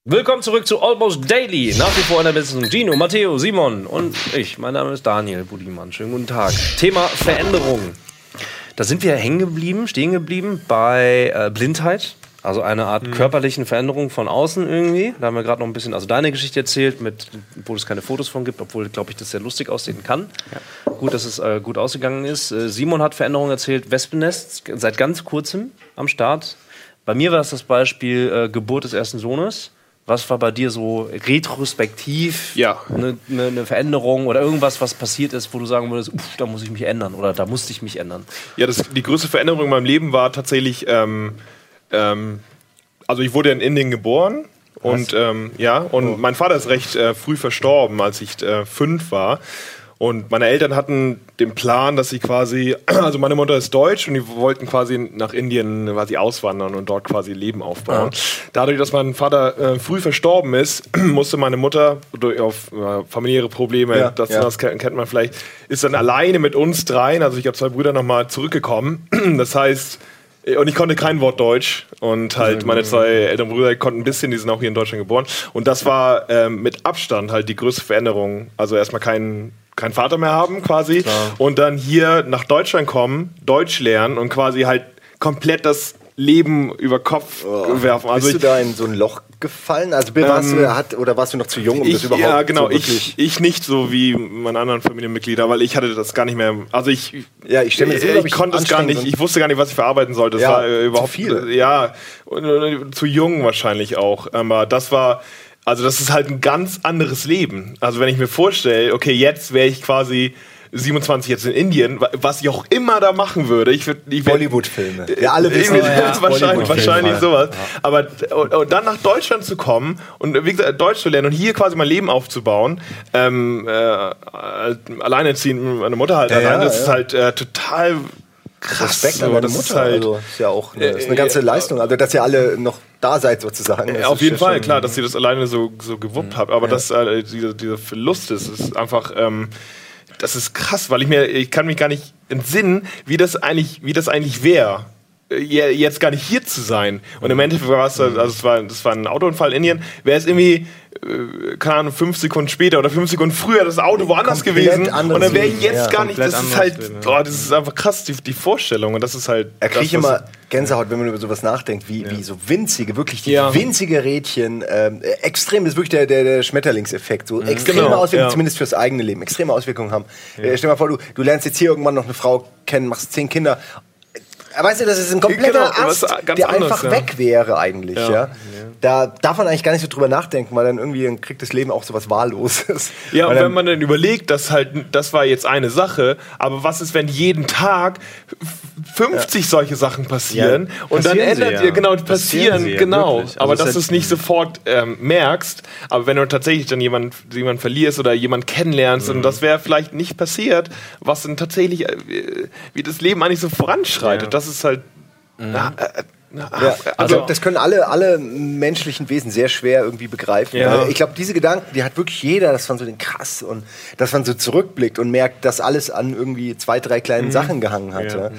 Willkommen zurück zu Almost Daily. Nach wie vor in der Beziehung Gino, Matteo, Simon und ich. Mein Name ist Daniel Budimann. Schönen guten Tag. Thema Veränderung. Da sind wir hängen geblieben, stehen geblieben bei äh, Blindheit. Also eine Art körperlichen Veränderung von außen irgendwie. Da haben wir gerade noch ein bisschen, also deine Geschichte erzählt, mit, wo es keine Fotos von gibt, obwohl, glaube ich, das sehr lustig aussehen kann. Gut, dass es äh, gut ausgegangen ist. Äh, Simon hat Veränderungen erzählt, Wespennest, seit ganz kurzem am Start. Bei mir war es das Beispiel äh, Geburt des ersten Sohnes. Was war bei dir so retrospektiv
Ja.
eine ne, ne Veränderung oder irgendwas, was passiert ist, wo du sagen würdest, uff, da muss ich mich ändern oder da musste ich mich ändern?
Ja, das, die größte Veränderung in meinem Leben war tatsächlich, ähm, ähm, also ich wurde in Indien geboren und ähm, ja, und mein Vater ist recht äh, früh verstorben, als ich äh, fünf war. Und meine Eltern hatten den Plan, dass sie quasi, also meine Mutter ist deutsch und die wollten quasi nach Indien quasi auswandern und dort quasi Leben aufbauen. Dadurch, dass mein Vater äh, früh verstorben ist, musste meine Mutter durch auf äh, familiäre Probleme,
Ja,
das,
ja.
das kennt, man vielleicht, ist dann alleine mit uns dreien, also ich habe zwei Brüder nochmal zurückgekommen. Das heißt, äh, und ich konnte kein Wort Deutsch und halt meine zwei älteren Brüder konnten ein bisschen, die sind auch hier in Deutschland geboren. Und das war ähm, mit Abstand halt die größte Veränderung. Also erstmal kein kein Vater mehr haben quasi und dann hier nach Deutschland kommen, Deutsch lernen und quasi halt komplett das Leben über Kopf werfen. Also
Bist
ich,
du da in so ein Loch gefallen? Also warst du, hat, oder warst du noch zu jung, um das
ich,
überhaupt
ja, genau.
so
ich, ich nicht so wie meine anderen Familienmitglieder, weil ich hatte das gar nicht mehr. Also ich,
Ja, ich stell mir das
ich,
unglaublich
konnte es gar nicht. Ich wusste gar nicht, was ich verarbeiten sollte. Das
Ja,
war äh,
zu
überhaupt
viel.
Ja, und, äh, zu jung wahrscheinlich auch. Aber das war. Also das ist halt ein ganz anderes Leben. Also wenn ich mir vorstelle, okay, jetzt wäre ich quasi 27 jetzt in Indien, wa- was ich auch immer da machen würde. Ich würde ich
Bollywood-Filme. Ja, alle wissen,
irgendwie
ja,
wahrscheinlich, wahrscheinlich sowas. Aber und, und dann nach Deutschland zu kommen und wie gesagt Deutsch zu lernen und hier quasi mein Leben aufzubauen, ähm, äh, alleinerziehend meine Mutter halt
Ja,
allein,
ja,
das ist
ja.
halt äh, total krass.
Respekt an deine
das ist
Mutter.
halt,
also ist ja auch eine, ist eine
Äh,
ganze
äh,
Leistung. Also dass ihr alle noch da seid sozusagen. Das
auf jeden
ja
Fall,
schon-
klar, dass sie das alleine so, so gewuppt habt. Aber dass äh, dieser, dieser Verlust ist, ist einfach, ähm, das ist krass, weil ich mir, ich kann mich gar nicht entsinnen, wie das eigentlich, wie das eigentlich wäre. Äh, je- Jetzt gar nicht hier zu sein. Und im Endeffekt war es, also es war, das war ein Autounfall in Indien, wäre es irgendwie, äh, keine Ahnung, fünf Sekunden später oder fünf Sekunden früher das Auto woanders gewesen. Und dann wäre ich jetzt
ja.
gar nicht, das ist halt,
ja.
oh, das ist einfach krass, die, die Vorstellung. Und das ist halt.
Er kriegt immer Gänsehaut, wenn man über sowas nachdenkt, wie, wie so winzige, wirklich
Ja.
winzige Rädchen, ähm, äh, extrem, das ist wirklich der, der, der Schmetterlingseffekt, so extreme
Genau,
Auswirkungen,
ja.
zumindest fürs eigene Leben, extreme Auswirkungen haben. Äh, stell dir mal vor, du, du lernst jetzt hier irgendwann noch eine Frau kennen, machst zehn Kinder. Weißt du, das ist ein kompletter
Genau, was
Ast, der
anderes,
einfach
ja.
weg wäre eigentlich. Ja.
Ja.
Da darf man eigentlich gar nicht so drüber nachdenken, weil dann irgendwie dann kriegt das Leben auch sowas Wahlloses.
Ja, und
dann-
wenn man dann überlegt, dass halt, das war jetzt eine Sache, aber was ist, wenn jeden Tag f- 50 solche Sachen passieren
Ja,
und dann
passieren sie
ändert
ja.
ihr, genau,
Passieren
passieren,
sie ja,
genau.
wirklich. Also
aber
es
dass du es nicht sofort ähm, merkst, aber wenn du tatsächlich dann jemanden jemand verlierst oder jemanden kennenlernst
Mhm.
und das wäre vielleicht nicht passiert, was dann tatsächlich, äh, wie das Leben eigentlich so voranschreitet,
Ja.
Das ist halt.
Mhm.
Na, äh, na,
Ja, also
also,
das können alle, alle menschlichen Wesen sehr schwer irgendwie begreifen.
Ja.
Ich glaube, diese Gedanken, die hat wirklich jeder, dass man so den krass und dass man so zurückblickt und merkt, dass alles an irgendwie zwei, drei kleinen Sachen gehangen hat. Ja.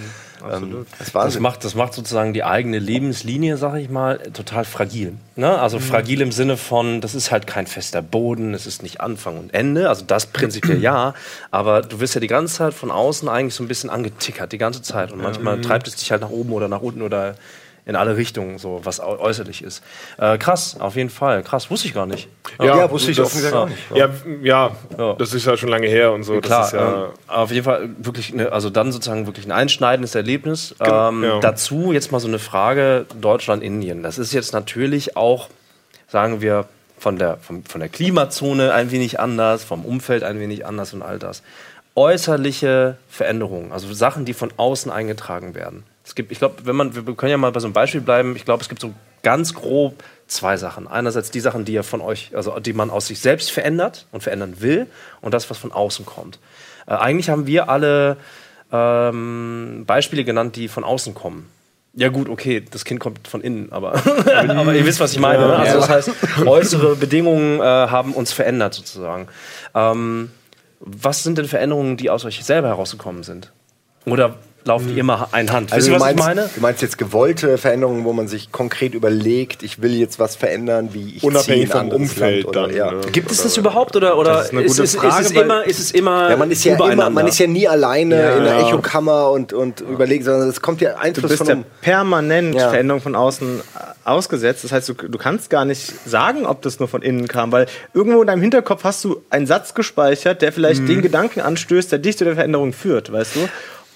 Ähm, das
macht, das macht sozusagen die eigene Lebenslinie, sag ich mal, total fragil. Ne? Also fragil im Sinne von, das ist halt kein fester Boden, es ist nicht Anfang und Ende. Also das prinzipiell ja, aber du wirst ja die ganze Zeit von außen eigentlich so ein bisschen angetickert, die ganze Zeit. Und manchmal treibt es dich halt nach oben oder nach unten oder in alle Richtungen, so was äu- äußerlich ist. Äh, krass, auf jeden Fall. Krass, wusste ich gar nicht.
ja, wusste ich
das-
offen gesagt auch nicht.
Ja, ja,
Ja.
das ist ja schon lange her und so.
Klar,
das ist ja,
ähm, auf jeden Fall wirklich, eine, also dann sozusagen wirklich ein einschneidendes Erlebnis. Ähm,
ja.
Dazu jetzt mal so eine Frage Deutschland-Indien. Das ist jetzt natürlich auch, sagen wir, von der, von, von der Klimazone ein wenig anders, vom Umfeld ein wenig anders und all das. Äußerliche Veränderungen, also Sachen, die von außen eingetragen werden. Es gibt, ich glaube, wenn man, wir können ja mal bei so einem Beispiel bleiben, ich glaube, es gibt so ganz grob zwei Sachen. Einerseits die Sachen, die ihr von euch, also die man aus sich selbst verändert und verändern will, und das, was von außen kommt. Äh, eigentlich haben wir alle ähm, Beispiele genannt, die von außen kommen. Ja gut, okay, das Kind kommt von innen, aber, aber ihr wisst, was ich meine. ne? Also das heißt, äußere Bedingungen äh, haben uns verändert sozusagen. Ähm, was sind denn Veränderungen, die aus euch selber herausgekommen sind? Oder laufen die immer ein Hand?
Also
Wisst
du
ihr, was
meinst,
ich meine?
du meinst jetzt gewollte Veränderungen, wo man sich konkret überlegt, ich will jetzt was verändern, wie ich
Unabhängig vom Umfeld
oder,
dann,
ja.
ne?
Gibt es das überhaupt oder, oder
Das ist eine
ist,
Frage,
ist, es immer, ist es immer
Ja, man ist ja immer, man ist ja nie alleine
Ja.
in der
Ja.
Echokammer und, und überlegt, sondern es kommt ja
Du
Einfluss
bist
von
ja permanent
Ja.
Veränderung von außen äh, ausgesetzt. Das heißt, du, du kannst gar nicht sagen, ob das nur von innen kam, weil irgendwo in deinem Hinterkopf hast du einen Satz gespeichert, der vielleicht
Mhm.
den Gedanken anstößt, der dich zu der Veränderung führt, weißt du?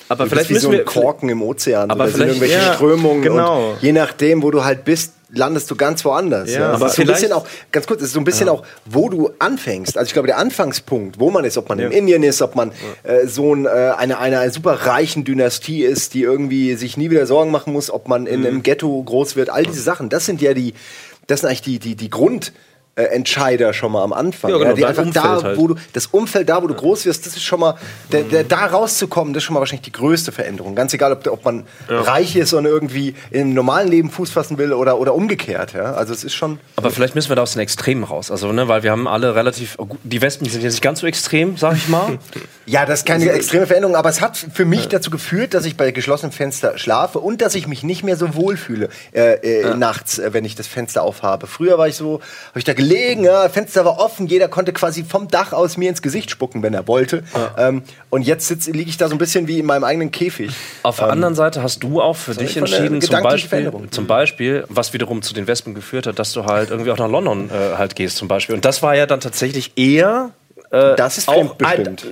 Aber
Das
vielleicht
ist wie so ein Korken im Ozean.
Aber
da sind irgendwelche
ja,
Strömungen.
genau.
Und je nachdem, wo du halt bist, landest du ganz woanders.
Ja,
Ja,
aber
aber so ein bisschen auch, ganz kurz, es ist so ein bisschen auch, wo du anfängst. Also ich glaube, der Anfangspunkt, wo man ist, ob man in
Ja.
Indien ist, ob man äh, Sohn äh, einer, einer super reichen Dynastie ist, die irgendwie sich nie wieder Sorgen machen muss, ob man
Mhm.
in einem Ghetto groß wird. All diese Sachen, das sind ja die, das sind eigentlich die, die, die Grund. Äh, Entscheider schon mal am Anfang.
Ja, genau,
die
dein
einfach
Umfeld
da,
halt.
wo du, das Umfeld da, wo du groß wirst, das ist schon mal, der, der, da rauszukommen, das ist schon mal wahrscheinlich die größte Veränderung. Ganz egal, ob, ob man reich ist und irgendwie im normalen Leben Fuß fassen will oder, oder umgekehrt. Ja? Also es ist schon.
Aber vielleicht müssen wir da aus den Extremen raus. Also, ne, weil wir haben alle relativ. oh, Die Wespen sind jetzt nicht ganz so extrem, sag ich mal.
Ja, das ist keine extreme Veränderung, aber es hat für mich dazu geführt, dass ich bei geschlossenem Fenster schlafe und dass ich mich nicht mehr so wohl fühle äh, äh, nachts, äh, wenn ich das Fenster aufhabe. Früher war ich so, habe ich da gelegen gelegen, ja, Fenster war offen, jeder konnte quasi vom Dach aus mir ins Gesicht spucken, wenn er wollte. Ähm, und jetzt liege ich da so ein bisschen wie in meinem eigenen Käfig.
Auf der anderen Seite hast du auch für dich entschieden, zum Beispiel, zum Beispiel, was wiederum zu den Wespen geführt hat, dass du halt irgendwie auch nach London äh, halt gehst zum Beispiel. Und das war ja dann tatsächlich eher äh,
Das ist
auch,
fremdbestimmt.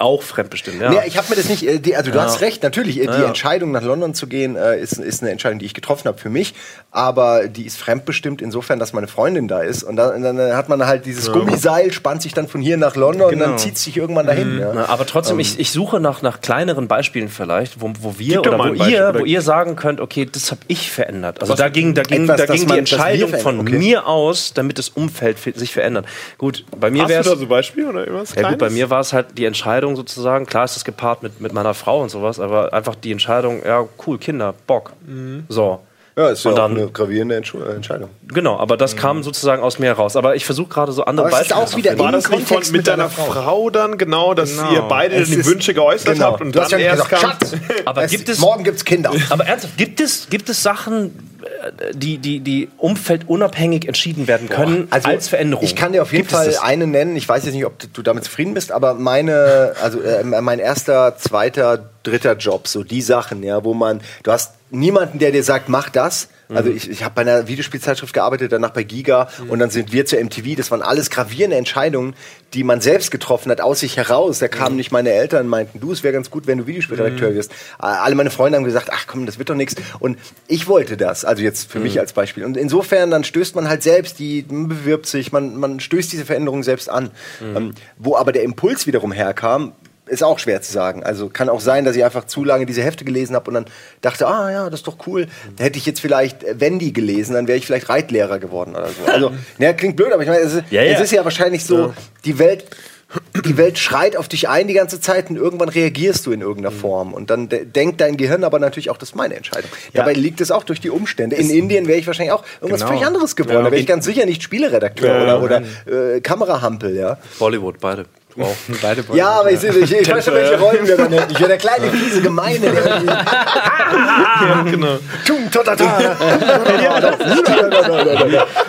Auch fremdbestimmt, ja.
Nee, ich habe mir das nicht, äh, die, also du
Ja.
hast recht, natürlich, äh, die
Ja.
Entscheidung nach London zu gehen äh, ist, ist eine Entscheidung, die ich getroffen habe für mich, aber die ist fremdbestimmt insofern, dass meine Freundin da ist und dann, dann hat man halt dieses Gummiseil, spannt sich dann von hier nach London und
Genau.
dann zieht es sich irgendwann dahin. Ja.
Na, aber trotzdem, ich, ich suche nach, nach kleineren Beispielen vielleicht, wo, wo wir
Gib doch
oder wo
Beispiel,
ihr, wo ihr sagen könnt, okay, das habe ich verändert. Also
Was-
da ging, da ging,
etwas,
da ging
man-
die Entscheidung von
okay.
mir aus, damit das Umfeld sich verändert. Gut, bei mir
Hast
wäre
du
es.
da so Beispiele oder irgendwas?
Ja gut, bei mir war es halt die Entscheidung sozusagen, klar ist das gepaart mit, mit meiner Frau und sowas, aber einfach die Entscheidung, ja cool, Kinder, Bock. So.
Ja, ist ja
Und
auch
dann-
eine gravierende äh, Entscheidung.
Genau, aber das kam sozusagen aus mir heraus. Aber ich versuche gerade so andere
Aber
Beispiele
auch
zu
wieder
finden.
War
im
das nicht von,
Kontext
mit
mit
deiner
Frau.
Frau dann genau, dass
Genau.
ihr beide
Es
die Wünsche geäußert
Genau.
habt und
du
dann
ja
erst
gesagt,
kam,
Schatz,
Aber
es,
gibt es-
morgen gibt's Kinder.
Aber ernsthaft, gibt es, gibt es Sachen, äh, die, die, die umfeldunabhängig entschieden werden können als Veränderung?
Also Ich kann dir auf jeden
Gibt
Fall eine nennen. Ich weiß jetzt nicht, ob du damit zufrieden bist, aber meine, also äh, mein erster, zweiter, dritter Job, so die Sachen, ja, wo man, du hast niemanden, der dir sagt, mach das. Also ich, ich habe bei einer Videospielzeitschrift gearbeitet, danach bei Giga und dann sind wir zur MTV. Das waren alles gravierende Entscheidungen, die man selbst getroffen hat, aus sich heraus. Da kamen nicht meine Eltern und meinten, du, es wäre ganz gut, wenn du Videospielredakteur wirst. Äh, Alle meine Freunde haben gesagt, ach komm, das wird doch nichts. Und ich wollte das, also jetzt für mich als Beispiel. Und insofern, dann stößt man halt selbst, die man bewirbt sich, man, man stößt diese Veränderung selbst an. Ähm, wo aber der Impuls wiederum herkam, ist auch schwer zu sagen. Also kann auch sein, dass ich einfach zu lange diese Hefte gelesen habe und dann dachte, ah ja, das ist doch cool. Hätte ich jetzt vielleicht äh, Wendy gelesen, dann wäre ich vielleicht Reitlehrer geworden oder so. Also, naja, klingt blöd, aber ich meine, es, ist-
Ja, ja.
es ist ja wahrscheinlich so, die Welt die Welt schreit auf dich ein die ganze Zeit und irgendwann reagierst du in irgendeiner
Mhm.
Form. Und dann de denkt dein Gehirn aber natürlich auch, das ist meine Entscheidung. Dabei liegt es auch durch die Umstände. In Indien wäre ich wahrscheinlich auch irgendwas
Genau.
völlig anderes geworden. da wäre ich ganz sicher nicht Spieleredakteur
Ja,
oder, oder äh, Kamerahampel, ja.
Bollywood, beide. Wow.
Beide
Ja, aber ich, ich, ich weiß schon, welche Rollen wir dann hätten. Ich wäre der kleine, fiese Gemeine,
ja, genau.
Tum, totata.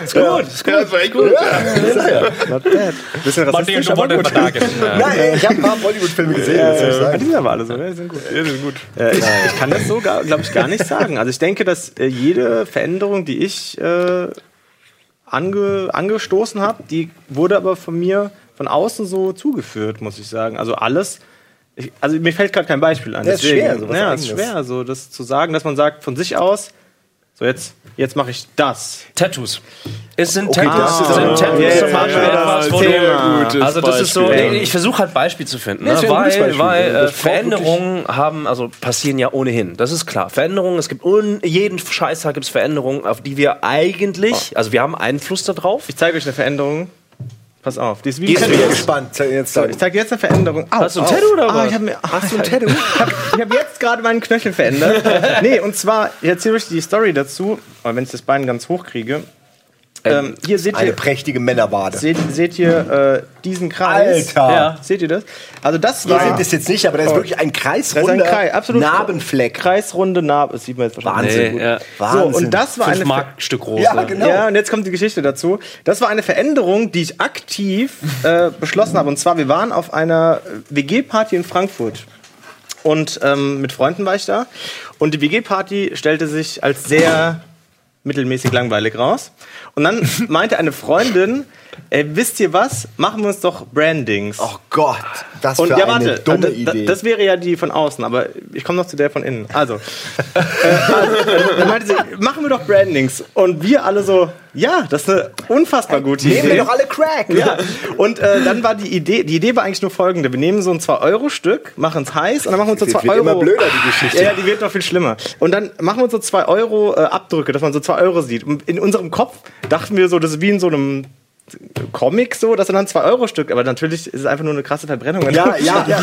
Ist gut, ist gut. Das war echt gut.
Not bad. Bisschen rassistisch, aber gut.
Nein, ich habe ein paar Bollywood-Filme gesehen, das soll ich sagen.
die sind aber alle so, ne? Die sind gut.
Ja, das ist gut.
Äh, ich, ich kann das so, glaube ich, gar nicht sagen. Also ich denke, dass äh, jede Veränderung, die ich äh, ange, angestoßen habe, die wurde aber von mir von außen so zugeführt, muss ich sagen. Also alles. Ich, also mir fällt gerade kein Beispiel an.
Ja, ist schwer, sowas
ja, ist schwer, so das zu sagen, dass man sagt von sich aus, so jetzt, jetzt mache ich das.
Tattoos. Es sind
Okay,
Tattoos,
das ist
sind Tattoos
Ja,
zum Beispiel
ja,
etwas,
gutes
also das ist so, nee, ich versuche halt Beispiel zu finden,
Nee,
ne? weil,
Beispiel.
weil
Das
äh, Veränderungen haben, also passieren ja ohnehin, das ist klar. Veränderungen, es gibt un, jeden Scheißtag gibt es Veränderungen, auf die wir eigentlich, also wir haben Einfluss darauf.
Ich zeige euch eine Veränderung. Pass auf. Die ist wie
Ich bin gespannt. Jetzt
So, ich zeige jetzt eine Veränderung. Au,
Hast du ein
au.
Tattoo oder
Ah,
was?
ich hab mir, Hast du ein Tattoo? ich habe hab jetzt gerade meinen Knöchel verändert. nee, und zwar, ich erzähle euch die Story dazu, wenn ich das Bein ganz hoch kriege. Ähm, hier seht
Eine
ihr,
prächtige Männerwade.
seht, seht ihr äh, diesen Kreis.
Alter.
Ja, seht ihr das? Also das
Wir
war...
sind es jetzt nicht, aber da ist wirklich ein
das ist
kreisrunder
ein Kreis, absolut.
Narbenfleck.
Kreisrunde Narbe, das sieht man jetzt wahrscheinlich
Wahnsinn.
so
ja.
gut.
Wahnsinn.
So, und das war
Fünf
eine...
Markstück groß.
Ja,
ne?
genau.
Ja, und jetzt kommt die Geschichte dazu. Das war eine Veränderung, die ich aktiv äh, beschlossen habe. Und zwar, wir waren auf einer WG-Party in Frankfurt. Und ähm, mit Freunden war ich da. Und die WG-Party stellte sich als sehr mittelmäßig langweilig raus. Und dann meinte eine Freundin, ey, wisst ihr was? Machen wir uns doch Brandings.
Oh Gott, das
Und
für
ja,
eine
warte,
dumme
da-
Idee.
das wäre ja die von außen, aber ich komme noch zu der von innen. Also, äh, also dann meinte sie, machen wir doch Brandings. Und wir alle so, ja, das ist eine unfassbar gute
Nehmen
Idee.
wir doch alle Crack.
Ja. Und äh, dann war die Idee, die Idee war eigentlich nur folgende. Wir nehmen so ein 2-Euro-Stück, machen es heiß und dann machen wir uns so
Wird-
2
wird
Euro.
immer blöder, die Geschichte.
Ja, ja, die wird noch viel schlimmer. Und dann machen wir uns so 2 Euro äh, Abdrücke, dass man so 2 Euro sieht. Und in unserem Kopf dachten wir so, das ist wie in so einem Comic so, dass er dann 2 Euro Stück, aber natürlich ist es einfach nur eine krasse Verbrennung.
Ja, ja, ja.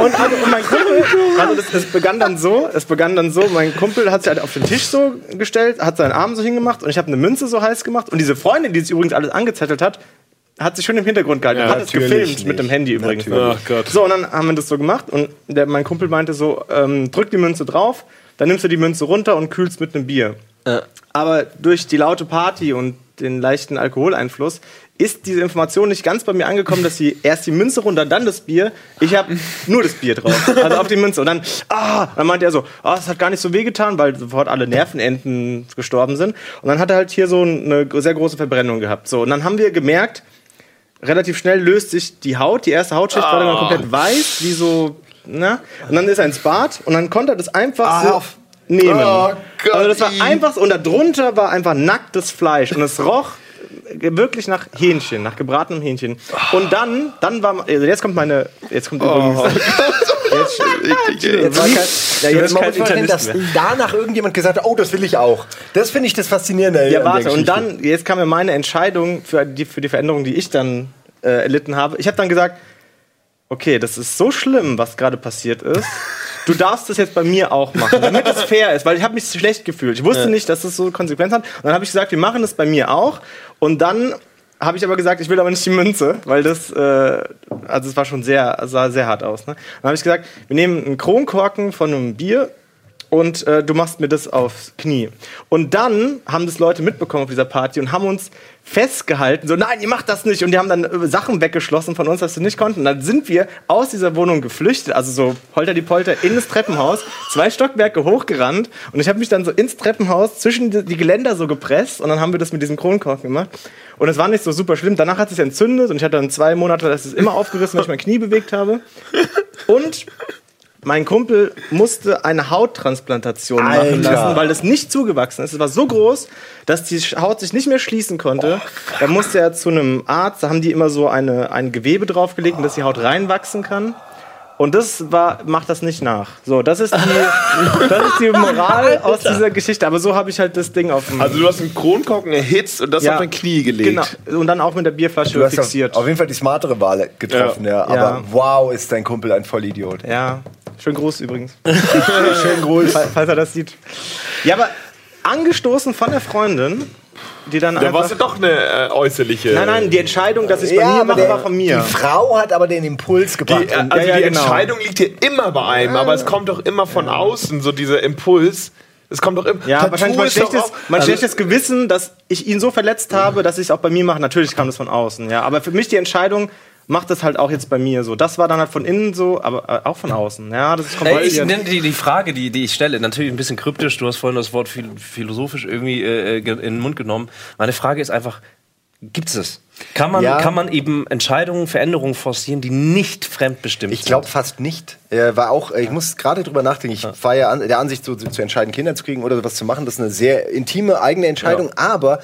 Und, also, und mein Kumpel, also das, das begann dann so, es begann dann so, mein Kumpel hat sich halt auf den Tisch so gestellt, hat seinen Arm so hingemacht und ich habe eine Münze so heiß gemacht und diese Freundin, die sich übrigens alles angezettelt hat, hat sich schon im Hintergrund gehalten,
Ja,
hat es gefilmt
nicht.
mit dem Handy übrigens.
Ach Gott.
So, und dann haben wir das so gemacht und der, mein Kumpel meinte so, ähm, drück die Münze drauf, dann nimmst du die Münze runter und kühlst mit einem Bier. Aber durch die laute Party und den leichten Alkoholeinfluss ist diese Information nicht ganz bei mir angekommen, dass sie erst die Münze runter, dann das Bier. Ich habe nur das Bier drauf, also auf die Münze. Und dann, ah, dann meinte er so, ah, es hat gar nicht so wehgetan, weil sofort alle Nervenenden gestorben sind. Und dann hat er halt hier so eine sehr große Verbrennung gehabt. So, und dann haben wir gemerkt, relativ schnell löst sich die Haut, die erste Hautschicht war dann komplett weiß, wie so, ne? Und dann ist er ins Bad und dann konnte er das einfach
Ah,
so. Nehmen.
Oh Gott,
also das war einfach so, und darunter war einfach nacktes Fleisch und es roch wirklich nach Hähnchen, nach gebratenem Hähnchen. Und dann, dann war, also jetzt kommt meine, jetzt kommt übrigens,
Jetzt war kein, ja, jetzt
kein
erkennen, dass danach irgendjemand gesagt hat, oh, das will ich auch. Das finde ich das Faszinierende.
Ja, warte, und dann, jetzt kam mir meine Entscheidung für die, für die Veränderung, die ich dann äh, erlitten habe. Ich habe dann gesagt, okay, das ist so schlimm, was gerade passiert ist. Du darfst das jetzt bei mir auch machen, damit es fair ist, weil ich habe mich schlecht gefühlt. Ich wusste nicht, dass das so Konsequenzen hat. Und dann habe ich gesagt, wir machen das bei mir auch. Und dann habe ich aber gesagt, ich will aber nicht die Münze, weil das, äh, also es war schon sehr, sah sehr hart aus. Ne? Dann habe ich gesagt, wir nehmen einen Kronkorken von einem Bier und äh, du machst mir das aufs Knie. Und dann haben das Leute mitbekommen auf dieser Party und haben uns festgehalten, so nein, ihr macht das nicht. Und die haben dann äh, Sachen weggeschlossen von uns, was wir nicht konnten. Und dann sind wir aus dieser Wohnung geflüchtet, also so holter die Polter ins Treppenhaus, zwei Stockwerke hochgerannt. Und ich habe mich dann so ins Treppenhaus zwischen die, die Geländer so gepresst und dann haben wir das mit diesem Kronkorken gemacht. Und es war nicht so super schlimm. Danach hat es sich entzündet und ich hatte dann zwei Monate, dass es immer aufgerissen, wenn ich mein Knie bewegt habe. Und mein Kumpel musste eine Hauttransplantation machen
Alter.
lassen, weil das nicht zugewachsen ist. Es war so groß, dass die Haut sich nicht mehr schließen konnte. da musste er zu einem Arzt, da haben die immer so eine, ein Gewebe draufgelegt, dass die Haut reinwachsen kann. Und das war, macht das nicht nach. So, das ist die, das ist die Moral aus dieser Geschichte. Aber so habe ich halt das Ding auf dem.
Also du hast einen Kronkorken erhitzt und das
Ja.
auf dein Knie gelegt.
Genau. Und dann auch mit der Bierflasche
Du hast
fixiert.
auf, jeden Fall die smartere Wahl getroffen, ja. Aber
Ja.
wow, ist dein Kumpel ein Vollidiot.
Ja, schön groß übrigens.
Schön groß.
Fall- falls er das sieht. Ja, aber angestoßen von der Freundin, die dann
Da warst
einfach...
du doch eine äh, äußerliche.
Nein, nein, die Entscheidung, dass ich es bei
Ja,
mir
aber
mache,
der,
war von mir.
Die Frau hat aber den Impuls gebracht.
Die, äh, also
Ja, ja,
die
genau.
Entscheidung liegt hier immer bei einem, aber es kommt doch immer von außen, so dieser Impuls. Es kommt doch immer.
Ja,
Tattoo
wahrscheinlich mein schlechtes,
auch-
mein
also-
schlechtes Gewissen, dass ich ihn so verletzt habe, dass ich es auch bei mir mache. Natürlich kam das von außen, ja. Aber für mich die Entscheidung macht das halt auch jetzt bei mir so. Das war dann halt von innen so, aber äh, auch von außen. Ja, das ist
Ey, ich nenne die, die Frage, die, die ich stelle, natürlich ein bisschen kryptisch. Du hast vorhin das Wort phil philosophisch irgendwie äh, ge- in den Mund genommen. Meine Frage ist einfach, gibt es es? Kann man,
Ja.
kann man eben Entscheidungen, Veränderungen forcieren, die nicht fremdbestimmt
Ich glaube
sind?
fast nicht. Er war auch, ich muss gerade drüber nachdenken. Ich war ja an, der Ansicht, so, zu entscheiden, Kinder zu kriegen oder was zu machen. Das ist eine sehr intime eigene Entscheidung. Aber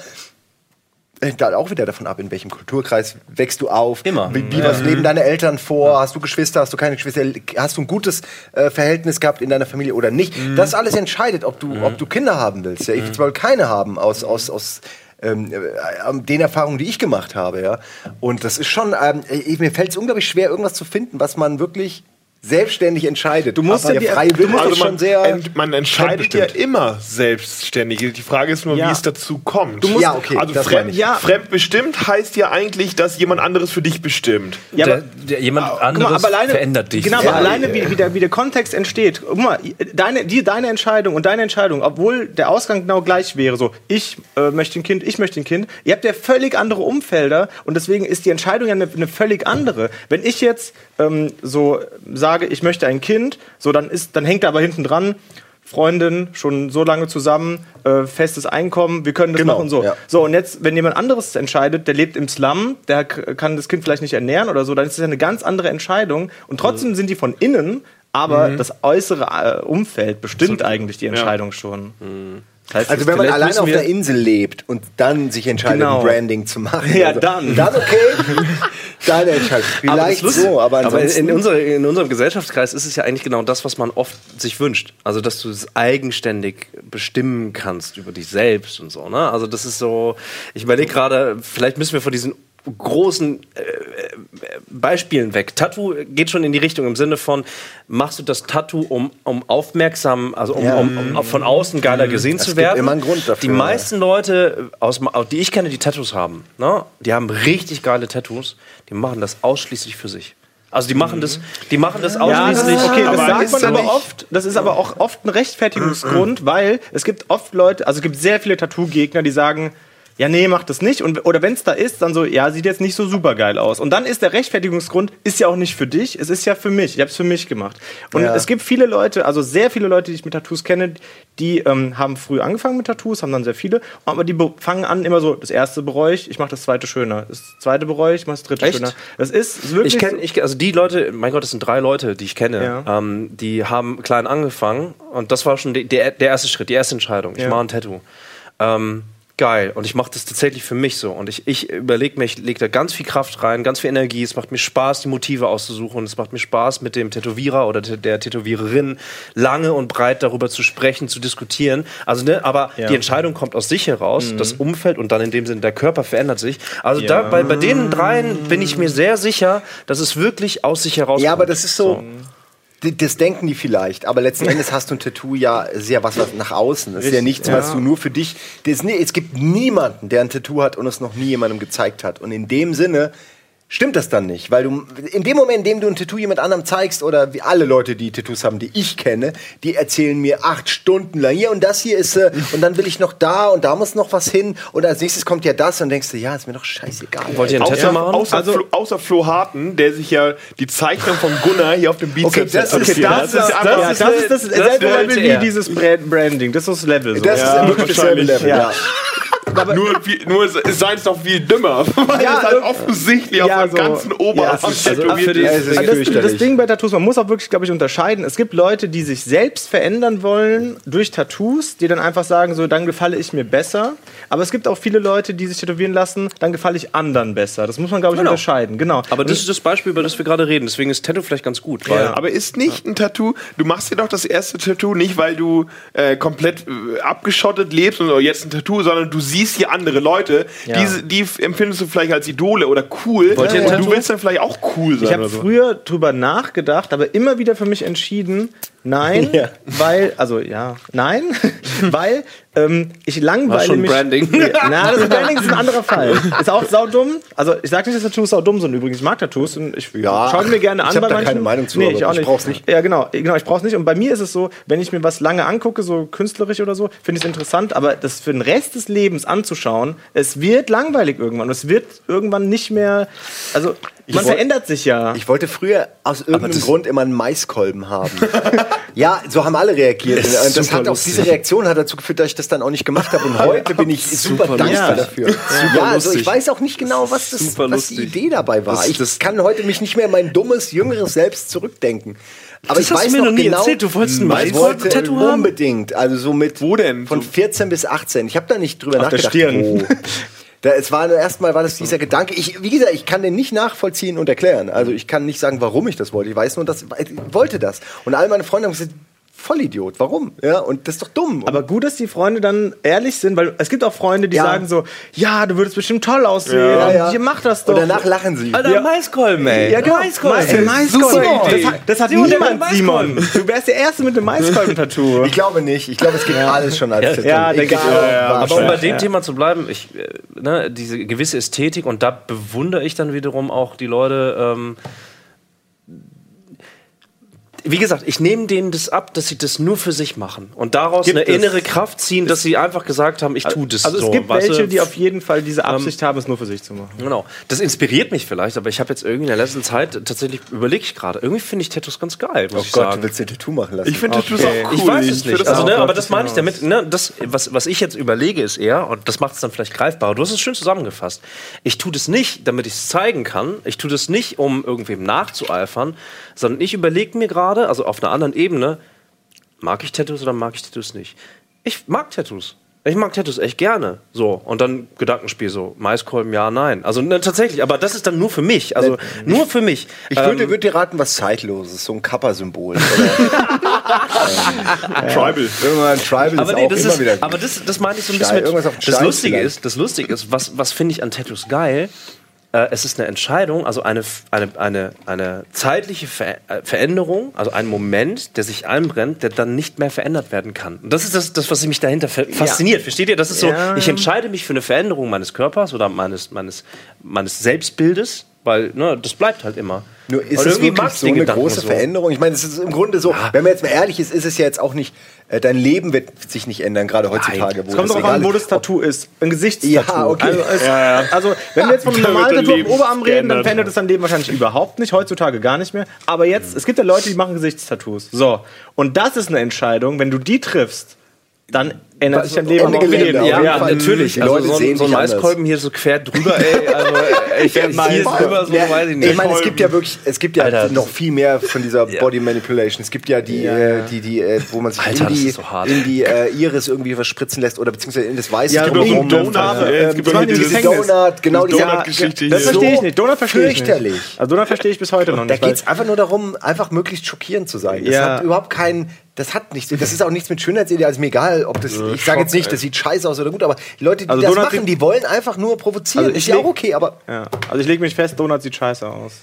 hängt halt auch wieder davon ab, in welchem Kulturkreis wächst du auf.
Immer.
Wie, wie was leben deine Eltern vor? Hast du Geschwister? Hast du keine Geschwister? Hast du ein gutes äh, Verhältnis gehabt in deiner Familie oder nicht? Das alles entscheidet, ob du, ob du Kinder haben willst. Ja, ich will zwar keine haben aus, aus, aus ähm, äh, den Erfahrungen, die ich gemacht habe, ja. Und das ist schon, ähm, ich, mir fällt es unglaublich schwer, irgendwas zu finden, was man wirklich selbstständig entscheidet. Du
musst
Aber
ja
der
die-
freie
du musst
Also
schon
man,
sehr
ent, man entscheidet ja immer selbstständig. Die Frage ist nur,
Ja.
wie es dazu kommt.
musst-
Ja, okay,
also fremd.
Ja.
fremdbestimmt heißt ja eigentlich, dass jemand anderes für dich bestimmt.
Ja,
der,
aber-
der, jemand
Guck
anderes
mal, aber alleine,
verändert dich.
Genau,
Ja,
aber alleine, wie, wie, der, wie der Kontext entsteht. Guck mal, deine, die, deine Entscheidung und deine Entscheidung, obwohl der Ausgang genau gleich wäre, so, ich äh, möchte ein Kind, ich möchte ein Kind, ihr habt ja völlig andere Umfelder und deswegen ist die Entscheidung ja eine, eine völlig andere. Wenn ich jetzt ähm, so sage, ich möchte ein Kind, so, dann, ist, dann hängt da aber hinten dran, Freundin, schon so lange zusammen, äh, festes Einkommen, wir können das
Genau,
machen so.
ja.
So, und jetzt, wenn jemand anderes entscheidet, der lebt im Slum, der kann das Kind vielleicht nicht ernähren oder so, dann ist das ja eine ganz andere Entscheidung. Und trotzdem sind die von innen, aber das äußere äh, Umfeld bestimmt eigentlich die Entscheidung schon. Das heißt,
Also wenn man allein auf der Insel lebt und dann sich entscheidet,
Genau.
ein Branding zu machen.
Ja,
also,
dann.
Dann okay. Deine Entscheidung. Vielleicht
ist
so, aber
aber in, unser, in unserem Gesellschaftskreis ist es ja eigentlich genau das, was man oft sich wünscht. Also, dass du es eigenständig bestimmen kannst über dich selbst und so. Ne? Also, das ist so, ich überlege gerade, vielleicht müssen wir von diesen großen äh, Beispielen weg. Tattoo geht schon in die Richtung im Sinne von, machst du das Tattoo, um, um aufmerksam, also um,
Ja.
um, um von außen geiler gesehen
Es
zu
gibt
werden.
immer einen Grund dafür,
Die
ja.
meisten Leute, aus, die ich kenne, die Tattoos haben, ne? die haben richtig geile Tattoos, die machen das ausschließlich für sich. Also die machen das, die machen das
Ja,
ausschließlich.
ist, okay, das
Aber
sagt man
ja
aber oft. Das ist aber auch oft ein Rechtfertigungsgrund, weil es gibt oft Leute, also es gibt sehr viele Tattoo-Gegner, die sagen, ja, nee, mach das nicht. Und, oder wenn es da ist, dann so, ja, sieht jetzt nicht so super geil aus. Und dann ist der Rechtfertigungsgrund, ist ja auch nicht für dich, es ist ja für mich. Ich habe es für mich gemacht. Und
Ja.
es gibt viele Leute, also sehr viele Leute, die ich mit Tattoos kenne, die ähm, haben früh angefangen mit Tattoos, haben dann sehr viele, aber die fangen an immer so, das erste bereue ich, ich mache das zweite schöner. Das zweite bereue ich, ich mache das dritte
Echt?
schöner. Das ist, ist wirklich
Ich kenne, ich, also die Leute, mein Gott, das sind drei Leute, die ich kenne.
Ja.
Ähm, die haben klein angefangen und das war schon die, der, der erste Schritt, die erste Entscheidung. Ich
Ja.
mache ein Tattoo. Ähm, geil. Und ich mache das tatsächlich für mich so. Und ich, ich überlege mir, ich lege da ganz viel Kraft rein, ganz viel Energie. Es macht mir Spaß, die Motive auszusuchen. Und es macht mir Spaß, mit dem Tätowierer oder der- Tätowiererin lange und breit darüber zu sprechen, zu diskutieren. Also, ne, aber
Ja.
die Entscheidung kommt aus sich heraus, das Umfeld und dann in dem Sinne der Körper verändert sich. Also
Ja.
da, bei, bei den dreien bin ich mir sehr sicher, dass es wirklich aus sich heraus
Ja, aber das ist so. d- Das denken die vielleicht, aber letzten Endes hast du ein Tattoo ja sehr was, was nach außen. Das ist ja nichts, was du nur für dich. Das nie- es gibt niemanden, der ein Tattoo hat und es noch nie jemandem gezeigt hat. Und in dem Sinne stimmt das dann nicht, weil du in dem Moment, in dem du ein Tattoo jemand anderem zeigst oder wie alle Leute, die Tattoos haben, die ich kenne, die erzählen mir acht Stunden lang, hier und das hier ist äh, und dann will ich noch da und da muss noch was hin und als nächstes kommt ja das und denkst du, ja, ist mir doch scheißegal.
Wollt ihr ein Tattoo
Außer,
machen?
außer,
Also-
Flo, außer Flo Harten, der sich ja die Zeichnung von Gunnar hier auf dem Bizeps
Okay, das ist-
tätowiert
das
hat.
ist-
einfach-
ja, das, ist das,
das
selbe
wäre
Level
er.
wie dieses Brand Branding. Das ist das Level. So.
das
Ja,
ist wirklich dasselbe
wahrscheinlich.
Level,
Ja.
Ja.
nur, viel, nur es sei es noch viel dümmer, weil
Ja,
es halt
irg-
offensichtlich
ja,
auf seinem
so-
ganzen Oberarm
Ja, ist-
also
tätowiert
für die-
ist.
Ja,
Also das,
fürchterlich.
das Ding bei Tattoos, man muss auch wirklich, glaube ich, unterscheiden. Es gibt Leute, die sich selbst verändern wollen durch Tattoos, die dann einfach sagen, so, dann gefalle ich mir besser. Aber es gibt auch viele Leute, die sich tätowieren lassen, dann gefalle ich anderen besser. Das muss man, glaube ich,
Genau.
unterscheiden. Genau.
aber das ist das Beispiel, über das wir gerade reden. Deswegen ist Tattoo vielleicht ganz gut. Weil
Aber ist nicht ein Tattoo, du machst dir doch das erste Tattoo nicht, weil du äh, komplett äh, abgeschottet lebst und oh, jetzt ein Tattoo, sondern du siehst hier andere Leute,
Ja.
die f- empfindest du vielleicht als Idole oder cool
Wollt ihr
du willst dann vielleicht auch cool sein
Ich habe
so.
früher drüber nachgedacht, aber immer wieder für mich entschieden, nein,
Ja.
weil, also ja, nein, weil ähm, ich langweile
schon
mich.
Branding.
Nee, na, das Branding ist ein anderer Fall. Ist auch saudumm. Also ich sage nicht, dass Tattoos saudumm sind. Übrigens, ich mag Tattoos und ich
Ja,
schaue mir gerne an.
ich hab
bei
da
manchen.
keine Meinung zu,
Nee, ich auch
ich
nicht.
brauch's nicht.
Ja, genau, genau, ich brauch's nicht. Und bei mir ist es so, wenn ich mir was lange angucke, so künstlerisch oder so, finde ich es interessant, aber das für den Rest des Lebens anzuschauen, es wird langweilig irgendwann. Es wird irgendwann nicht mehr. Also man
woll-
verändert sich ja.
Ich wollte früher aus irgendeinem Grund immer einen Maiskolben haben. ja, so haben alle reagiert.
Das
Und das
super
hat auch,
lustig.
diese Reaktion hat dazu geführt, dass ich das dann auch nicht gemacht habe. Und heute bin ich super, dankbar
lustig.
dafür. ja, also ich weiß auch nicht genau, was, das,
Super
was die. Idee dabei war.
Das-
ich
das-
kann heute mich nicht mehr in mein dummes, jüngeres Selbst zurückdenken. Aber
Das
ich
hast du
weiß
mir
noch
nie
genau,
erzählt. Du wolltest ein
ich
Maiskolben-Tattoo haben?
Unbedingt. Also so mit
Wo denn?
von
So-
14 bis 18. Ich habe da nicht drüber
Auf der
nachgedacht.
Stirn.
wo. Da, es war erstmal war das dieser Gedanke. Ich, wie gesagt, ich kann den nicht nachvollziehen und erklären. Also ich kann nicht sagen, warum ich das wollte. Ich weiß nur, dass ich wollte das. Und all meine Freunde haben gesagt, Vollidiot, warum? Ja, und das ist doch dumm.
Aber gut, dass die Freunde dann ehrlich sind, weil es gibt auch Freunde, die
Ja.
sagen so, ja, du würdest bestimmt toll aussehen,
ja, ja.
ihr macht das doch.
und danach lachen sie.
Alter,
Ja.
Maiskolben, ey.
ja, genau.
Maiskolben.
Maiskolben. Das hat, das hat niemand, Simon. Du wärst der Erste mit dem Maiskolben-Tattoo.
Ich glaube nicht. Ich glaube, es gibt alles schon als Tattoo.
ja, denke ich
Aber um bei dem
Ja.
Thema zu bleiben, ich, äh, ne, diese gewisse Ästhetik und da bewundere ich dann wiederum auch die Leute. Ähm, wie gesagt, ich nehme denen das ab, dass sie das nur für sich machen und daraus
Gibt
eine innere Kraft ziehen, dass sie einfach gesagt haben, ich tue das
Also
so.
es gibt welche, die auf jeden Fall diese Absicht haben, es nur für sich zu machen.
Genau. Das inspiriert mich vielleicht, aber ich habe jetzt irgendwie in der letzten Zeit tatsächlich überlege ich gerade. Irgendwie finde ich Tattoos ganz geil, muss
Oh
ich
Gott,
sagen.
du willst dir Tattoo machen lassen.
Ich finde Tattoos
Okay.
auch cool.
Ich weiß es
find
nicht.
das
Also, ne, aber das meine ich damit. Ne, das, was, was ich jetzt überlege, ist eher, und das macht es dann vielleicht greifbarer. Du hast es schön zusammengefasst. Ich tue das nicht, damit ich es zeigen kann. Ich tue das nicht, um irgendwem nachzueifern, sondern ich überlege mir gerade, also auf einer anderen Ebene, mag ich Tattoos oder mag ich Tattoos nicht? Ich mag Tattoos. Ich mag Tattoos echt gerne. So. Und dann Gedankenspiel so. Maiskolben, ja, nein. Also ne, tatsächlich, aber das ist dann nur für mich. Also nur für mich.
ich würde,
Ähm,
würde dir raten, was Zeitloses, so ein Kappa-Symbol. Oder
Tribal.
irgendwann ein Tribal
aber
ist
nee,
auch
das
immer
ist,
wieder
aber das, das meinte ich so ein
Stein,
bisschen
irgendwas auf
mit, das
Stein
Lustige ist, das Lustige ist, was, was finde ich an Tattoos geil? Äh, es ist eine Entscheidung, also eine, eine, eine, eine zeitliche Ver äh, Veränderung, also ein Moment, der sich einbrennt, der dann nicht mehr verändert werden kann. Und das ist das, das was mich dahinter fa- fasziniert. Versteht ihr? Das ist so,
Ja.
ich entscheide mich für eine Veränderung meines Körpers oder meines, meines, meines Selbstbildes Weil ne, das bleibt halt immer.
Nur ist
Weil
es
irgendwie
wirklich so eine
Gedanken
große
so.
Veränderung? Ich meine, es ist im Grunde so, wenn man jetzt mal ehrlich ist, ist es ja jetzt auch nicht, äh, dein Leben wird sich nicht ändern, gerade heutzutage.
Es kommt darauf an, wo das Tattoo ist. Ein Gesichtstattoo.
Ja, okay.
Also, es, also, wenn wir jetzt von einem
Da wird
normalen Tattoo am Oberarm reden, dann verändert es dein Leben wahrscheinlich überhaupt nicht. Heutzutage gar nicht mehr. Aber jetzt, es gibt ja Leute, die machen Gesichtstattoos. So. Und das ist eine Entscheidung. Wenn du die triffst, dann ändert sich dein Leben
Ende
auch
Gelände,
Ja, ja natürlich.
Die
Also
Leute
so,
sehen
so ein
anders.
Maiskolben hier so quer drüber, ey. Also, äh, ich werde hier drüber, so
Ja,
weiß ich
ich
nicht.
meine, es gibt ja wirklich, es gibt ja
Alter,
noch viel mehr von dieser Body Manipulation. Es gibt ja die, äh, die, die, äh, wo man sich
Alter,
in die,
so
in die äh, Iris irgendwie verspritzen lässt oder beziehungsweise in das Weiße
Ja,
Es gibt auch. Donut.
äh,
ja, es gibt auch
machen die
hier
Diese
Gefängnis.
Donut, genau
diese Donut-Geschichte
Das verstehe ich nicht. Donut verstehe ich nicht. Also Donut verstehe ich bis heute noch
Da
nicht.
geht es einfach nur darum, einfach möglichst schockierend zu sein. Das
Ja.
hat überhaupt keinen, das hat nichts, das ist auch nichts mit Schönheitsideal. Also mir egal, ob das, ich sage jetzt nicht, das sieht scheiße aus oder gut, aber die Leute, die
Also
das
Donut
machen, die wollen einfach nur provozieren.
Also
ist ja auch okay, aber
ja. Also ich lege mich fest, Donut sieht scheiße aus.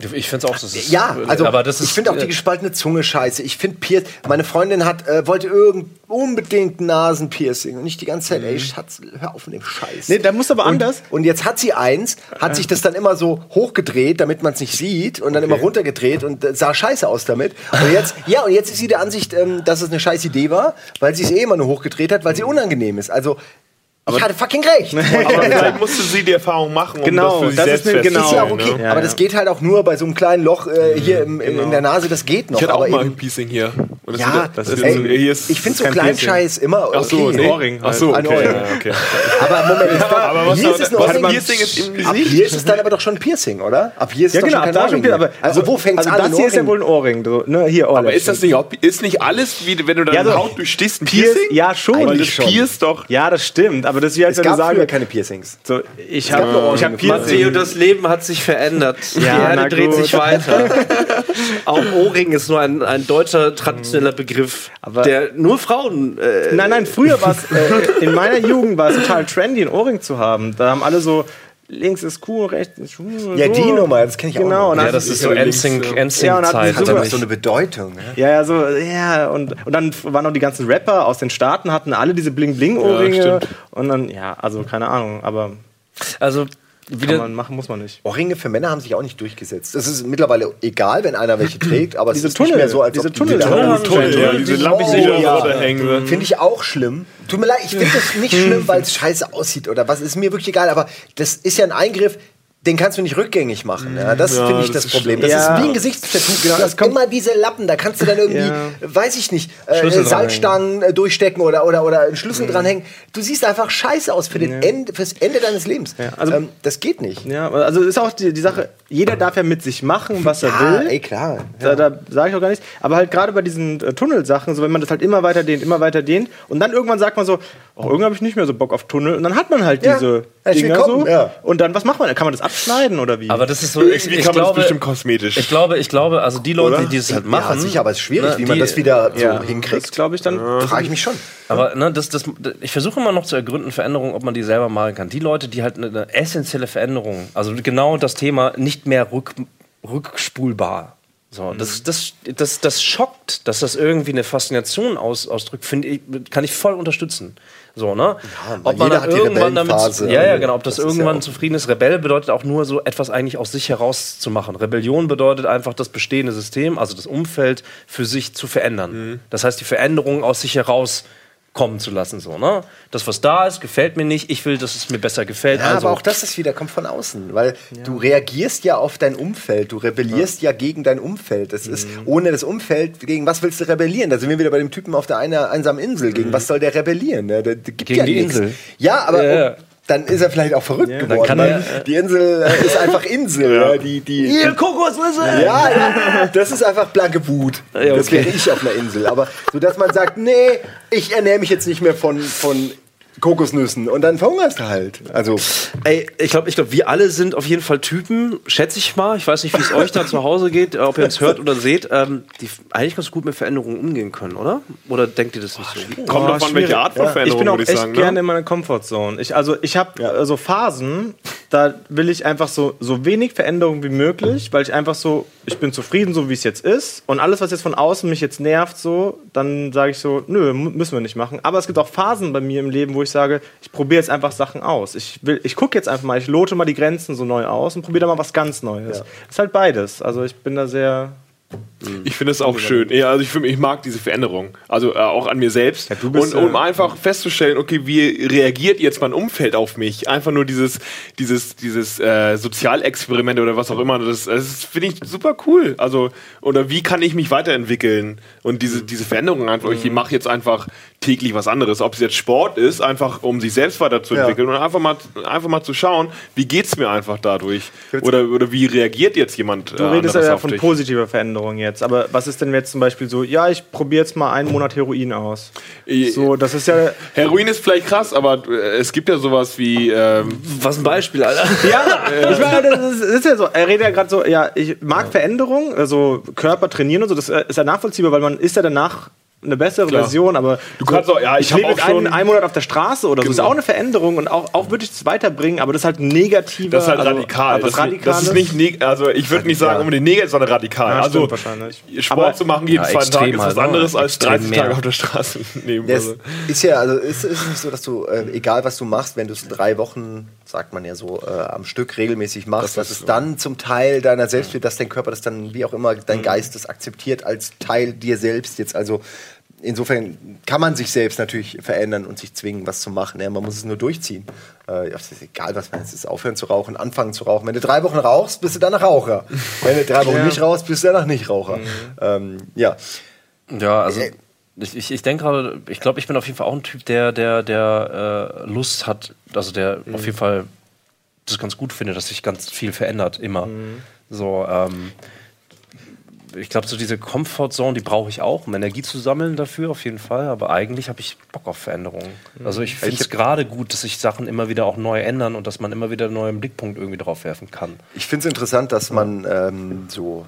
Ich finde es auch, das ist,
Ja, also
aber das ist,
ich finde auch die gespaltene Zunge scheiße. Ich finde Pierce, meine Freundin hat äh, wollte irgend unbedingt Nasenpiercing und nicht die ganze Zeit, ey, Schatz, hör auf mit dem Scheiß.
Nee, da muss aber
und,
anders.
Und jetzt hat sie eins, hat sich das dann immer so hochgedreht, damit man es nicht sieht und dann immer runtergedreht und äh, sah scheiße aus damit. Und jetzt, ja, und jetzt ist sie der Ansicht, ähm, dass es eine scheiß Idee war, weil sie es eh immer nur hochgedreht hat, weil sie unangenehm ist. Also ich hatte fucking recht.
Aber vielleicht musste sie die Erfahrung machen, um
Genau,
das für sich
das
selbst
ist genau.
ist ja auch okay,
ne?
Ja,
aber
ja.
das geht halt auch nur bei so einem kleinen Loch äh, hier im, in der Nase, das geht noch.
Ich hatte auch
aber
mal ein Piecing hier. Und das
Ja,
das ist,
ey,
hier ist
ich finde so
kein
kleinen
Piercing.
Scheiß immer okay.
Ach so, nee.
Ohrring
Ach so,
Ein
okay.
Ohrring.
ja, okay.
Aber Moment, ist doch,
Aber was
hier ist es ein Ohrring.
ein Piercing ist im
Ab hier ist es dann aber doch schon ein Piercing, oder? Ab hier ist
Ja,
es
genau,
doch schon kein Ohrring. mehr.
Aber
also wo fängt es
also
an?
das
ein
hier ist ja
Ohrring?
wohl ein Ohrring. So, ne, hier Ohrring.
Aber ist das nicht, auch- ist nicht alles, wie wenn du deine
so-
Haut durchstichst, ein Piercing?
ja, schon.
Weil das pierst doch.
Ja, das stimmt. Aber das ist wie als
Es
wenn du sagst,
keine Piercings.
so, ich habe ich
Ohrringe
hab
früher.
Matteo,
Piercing.
das Leben hat sich verändert. die
na
Erde dreht sich weiter. auch Ohrring ist nur ein, ein deutscher traditioneller Begriff,
Aber-
der nur Frauen. Äh,
Nein, nein, früher war es, äh, in meiner Jugend war es total trendy, ein Ohrring zu haben. Da haben alle so, links ist cool, rechts ist cool.
Ja, die Nummer, das kenne ich auch
Genau,
noch.
und
ja, das ist so
Ja, links,
NSYNC-
ja.
NSYNC-Zeit.
hat
Hat
Also nicht-
so eine Bedeutung. Ne?
Ja, ja, so, ja, und, und dann waren auch die ganzen Rapper aus den Staaten, hatten alle diese Bling-Bling-Ohrringe.
Ja, stimmt.
und dann, ja, also keine Ahnung, aber
also
kann
wieder,
man machen, muss man nicht.
Ohrringe für Männer haben sich auch nicht durchgesetzt. Das ist mittlerweile egal, wenn einer welche trägt, aber
Diese
es ist nicht
Tunnel,
mehr so, als
diese
ob die
Tunnel-
wieder-
Tunnel
Oh,
haben
Toll,
Tunnel.
ja, diese
Oh,
Lampe, die da
ja.
runterhängen.
Finde ich auch schlimm. Tut mir leid, ich finde das nicht schlimm, weil es scheiße aussieht oder was. Ist mir wirklich egal, aber das ist ja ein Eingriff, den kannst du nicht rückgängig machen. Ja, das
Ja,
finde ich
das
das, Problem. Das
Ja.
ist wie ein Gesichtstattoo.
Genau, das kommt-
immer diese Lappen, da kannst du dann irgendwie, weiß ich nicht, äh, Salzstangen äh, durchstecken oder, oder, oder einen Schlüssel dranhängen. Du siehst einfach scheiße aus für den Ende, fürs Ende deines Lebens.
also-
ähm, das geht nicht.
Ja, also ist auch die, die Sache, jeder darf ja mit sich machen, was er
Ja,
will.
ey, klar.
Da, da sage ich auch gar nichts. Aber halt gerade bei diesen äh, Tunnelsachen, so wenn man das halt immer weiter dehnt, immer weiter dehnt und dann irgendwann sagt man so, oh, irgendwann habe ich nicht mehr so Bock auf Tunnel und dann hat man halt
Ja.
diese
Herzlich
Dinger
willkommen,
so.
ja.
Und dann, was macht man? Kann man das abschneiden oder wie?
aber das ist so. Ich,
Irgendwie
ich
kann man das
glaube,
bestimmt kosmetisch.
Ich glaube, ich glaube, also die Leute,
Oder?
die das halt
Ja,
machen.
sicher, aber es ist schwierig,
ne,
wie man
die-
das wieder so
ja, das
hinkriegt.
glaube ich dann.
Frage ich mich schon.
Aber ne, das, das, ich versuche immer noch zu ergründen, Veränderungen, ob man die selber machen kann. Die Leute, die halt eine, eine essentielle Veränderung, also genau das Thema nicht mehr rück, rückspulbar. So, das, das, das, das schockt, dass das irgendwie eine Faszination aus, ausdrückt, finde ich, kann ich voll unterstützen. So, ne?
weil jeder hat die Rebellenphase.
ja, ja, genau, ob das,
Das
irgendwann
ja
zufrieden ist. Rebell bedeutet auch nur so etwas eigentlich aus sich herauszumachen. Rebellion bedeutet einfach das bestehende System, also das Umfeld für sich zu verändern.
Mhm.
Das heißt, die Veränderung aus sich heraus kommen zu lassen, so, ne? Das, was da ist, gefällt mir nicht. Ich will, dass es mir besser gefällt.
Ja,
also,
aber auch das ist wieder, kommt von außen, weil du reagierst ja auf dein Umfeld, du rebellierst ja, gegen dein Umfeld. Das ist,
Mhm.
ohne das Umfeld, gegen was willst du rebellieren? Da sind wir wieder bei dem Typen auf der einer einsamen Insel. Gegen was soll der rebellieren? Ne? Der, der gibt
Mhm. Gegen
ja
die
nichts.
Insel.
Ja, aber
Ja, ja.
Dann ist er vielleicht auch verrückt geworden.
kann
weil
er, äh,
die Insel äh, ist einfach Insel. ja. Die, die,
Hier, Kokosnüsse!
ja, ja, das ist einfach blanke Wut.
Ja,
Das
okay.
wäre ich auf einer Insel. Aber so, dass man sagt, nee, ich ernähre mich jetzt nicht mehr von, von Kokosnüssen und dann verhungerst du halt. Also,
Ey, ich glaube, ich glaub, wir alle sind auf jeden Fall Typen, schätze ich mal. Ich weiß nicht, wie es euch da zu Hause geht, ob ihr es hört oder seht, ähm, die eigentlich ganz gut mit Veränderungen umgehen können, oder? Oder denkt ihr das nicht so?
Kommt
Oh,
drauf an, welche
schwierig.
Art von
ich
Veränderung,
bin auch
ich
echt
sagen.
gerne
Ne?
in meiner Comfortzone. Ich, also ich habe äh, so Phasen, da will ich einfach so, so wenig Veränderung wie möglich, weil ich einfach so, ich bin zufrieden, so wie es jetzt ist. Und alles, was jetzt von außen mich jetzt nervt, so, dann sage ich so, nö, müssen wir nicht machen. Aber es gibt auch Phasen bei mir im Leben, wo ich sage, ich probiere jetzt einfach Sachen aus. Ich will, ich gucke jetzt einfach mal, ich lote mal die Grenzen so neu aus und probiere da mal was ganz Neues. Ja. Ist halt beides. Also ich bin da sehr
ich finde es auch schön. Ja, also ich, find, ich mag diese Veränderung. Also äh, auch an mir selbst. Ja, und um äh, einfach festzustellen, okay, wie reagiert jetzt mein Umfeld auf mich? Einfach nur dieses, dieses, dieses äh, Sozialexperiment oder was auch immer. Das, das finde ich super cool. Also, oder wie kann ich mich weiterentwickeln? Und diese, diese Veränderung einfach, ich mache jetzt einfach täglich was anderes. Ob es jetzt Sport ist, einfach um sich selbst weiterzuentwickeln ja. und einfach mal, einfach mal zu schauen, wie geht es mir einfach dadurch? Oder, oder wie reagiert jetzt jemand?
Du äh, redest ja von positiver Veränderung jetzt. Aber was ist denn jetzt zum Beispiel so, ja, ich probiere jetzt mal einen Monat Heroin aus.
So, das ist ja. Heroin ist vielleicht krass, aber äh, es gibt ja sowas wie. Ähm
was ein Beispiel, Alter.
Ja, ich meine, das ist, ist, ja so. Er redet ja gerade so, ja, ich mag ja. Veränderung, also Körper trainieren und so, das ist ja nachvollziehbar, weil man ist ja danach eine bessere Klar. Version, aber
du so, kannst auch, ja, ich, ich lebe
schon einen, einen Monat auf der Straße oder genau. so, ist auch eine Veränderung und auch, auch würde ich es weiterbringen, aber das ist halt negativ.
Das ist halt also, radikal. Das, das, ist nicht, also ich würde nicht sagen unbedingt negativ, sondern radikal. Ja, also wahrscheinlich. Sport aber, zu machen jeden ja, zweiten Tag ist was halt, anderes ne? als 30 Tage auf der Straße nehmen.
Also. Ist ja, also ist, ist es nicht so, dass du, äh, egal was du machst, wenn du es drei Wochen, sagt man ja so, äh, am Stück regelmäßig machst, das dass es so. dann zum Teil deiner selbst wird, dass dein Körper das dann, wie auch immer, dein mhm. Geist das akzeptiert als Teil dir selbst jetzt. Also insofern kann man sich selbst natürlich verändern und sich zwingen, was zu machen. Ja, man muss es nur durchziehen. Äh, es ist egal, was man jetzt ist. Aufhören zu rauchen, anfangen zu rauchen. Wenn du drei Wochen rauchst, bist du danach Raucher. Wenn du drei Wochen ja. nicht rauchst, bist du danach nicht Raucher. Mhm. Ähm, ja.
Ja, also. Äh, ich, ich, ich denke gerade, ich glaube, ich bin auf jeden Fall auch ein Typ, der, der, der äh, Lust hat, also der mhm. auf jeden Fall das ganz gut findet, dass sich ganz viel verändert, immer. Mhm. So, ähm, ich glaube, so diese Comfortzone, die brauche ich auch, um Energie zu sammeln dafür, auf jeden Fall. Aber eigentlich habe ich Bock auf Veränderungen. Mhm. Also ich finde es gerade gut, dass sich Sachen immer wieder auch neu ändern und dass man immer wieder einen neuen Blickpunkt irgendwie drauf werfen kann.
Ich finde es interessant, dass man ähm, so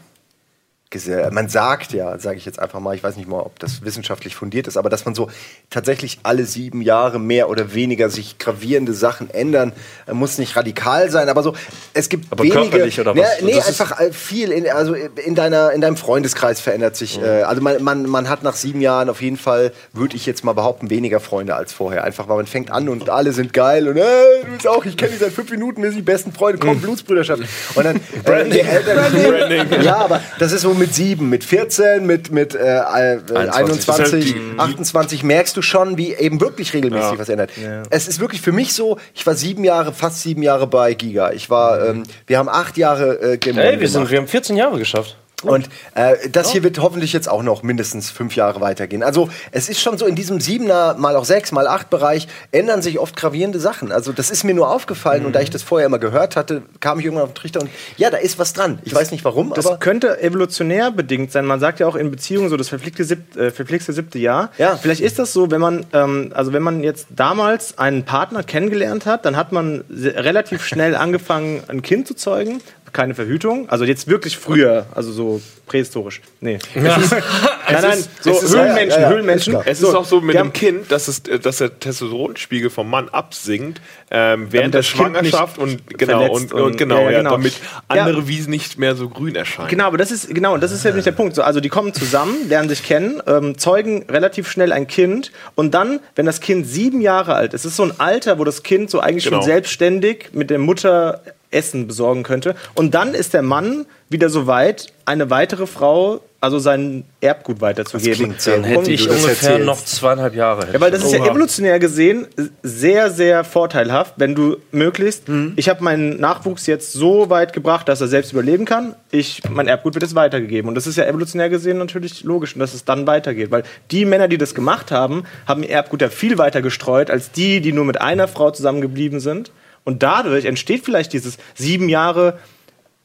man sagt ja, sage ich jetzt einfach mal, ich weiß nicht mal, ob das wissenschaftlich fundiert ist, aber dass man so tatsächlich alle sieben Jahre mehr oder weniger sich gravierende Sachen ändern, äh, muss nicht radikal sein, aber so, es gibt
aber wenige, körperlich oder was?
Nee, nee einfach äh, viel, in, also in, deiner, in deinem Freundeskreis verändert sich, mhm. äh, also man, man, man hat nach sieben Jahren auf jeden Fall, würde ich jetzt mal behaupten, weniger Freunde als vorher, einfach weil man fängt an und alle sind geil und äh, du bist auch, ich kenne dich seit fünf Minuten, wir sind die besten Freunde, komm, mhm. Blutsbrüderschaft. Und dann, Branding. Äh, Eltern, Branding. Ja, aber das ist so mit sieben, mit 14, mit, mit äh, 21, 21 28 merkst du schon, wie eben wirklich regelmäßig ja. was ändert. Ja. Es ist wirklich für mich so, ich war sieben Jahre, fast sieben Jahre bei Giga. Ich war, mhm. ähm, wir haben acht Jahre äh,
Game Hey, wir, sind, wir haben 14 Jahre geschafft.
Und äh, das ja. hier wird hoffentlich jetzt auch noch mindestens fünf Jahre weitergehen. Also es ist schon so, in diesem siebener mal auch sechs mal acht Bereich ändern sich oft gravierende Sachen. Also das ist mir nur aufgefallen mhm. und da ich das vorher immer gehört hatte, kam ich irgendwann auf den Trichter und ja, da ist was dran. Ich das, weiß nicht warum,
das aber... Das könnte evolutionär bedingt sein. Man sagt ja auch in Beziehungen so das verpflichtete, sieb, äh, verpflichtete siebte Jahr. Ja. Vielleicht ist das so, wenn man, ähm, also wenn man jetzt damals einen Partner kennengelernt hat, dann hat man relativ schnell angefangen, ein Kind zu zeugen keine Verhütung. Also jetzt wirklich früher, also so prähistorisch. Nee. Ja. nein, nein, so Höhlenmenschen, ja, ja, Höhlenmenschen.
Es ist auch so mit dem Kind, dass, es, dass der Testosteronspiegel vom Mann absinkt ähm, während der Schwangerschaft und genau und, und, und, genau, ja, genau. damit andere Wiesen nicht mehr so grün erscheinen.
Genau, aber das ist genau, das ist ja nicht der Punkt. So, also die kommen zusammen, lernen sich kennen, ähm, zeugen relativ schnell ein Kind und dann, wenn das Kind sieben Jahre alt ist, ist so ein Alter, wo das Kind so eigentlich genau. schon selbstständig mit der Mutter Essen besorgen könnte. Und dann ist der Mann wieder so weit, eine weitere Frau, also sein Erbgut weiterzugeben.
Das dann hätte ich ungefähr noch zweieinhalb Jahre.
Ja, weil das ist ja evolutionär gesehen sehr, sehr vorteilhaft, wenn du möglichst, mhm. ich habe meinen Nachwuchs jetzt so weit gebracht, dass er selbst überleben kann, ich, mein Erbgut wird jetzt weitergegeben. Und das ist ja evolutionär gesehen natürlich logisch, dass es dann weitergeht. Weil die Männer, die das gemacht haben, haben ihr Erbgut ja viel weiter gestreut, als die, die nur mit einer Frau zusammengeblieben sind. Und dadurch entsteht vielleicht dieses sieben Jahre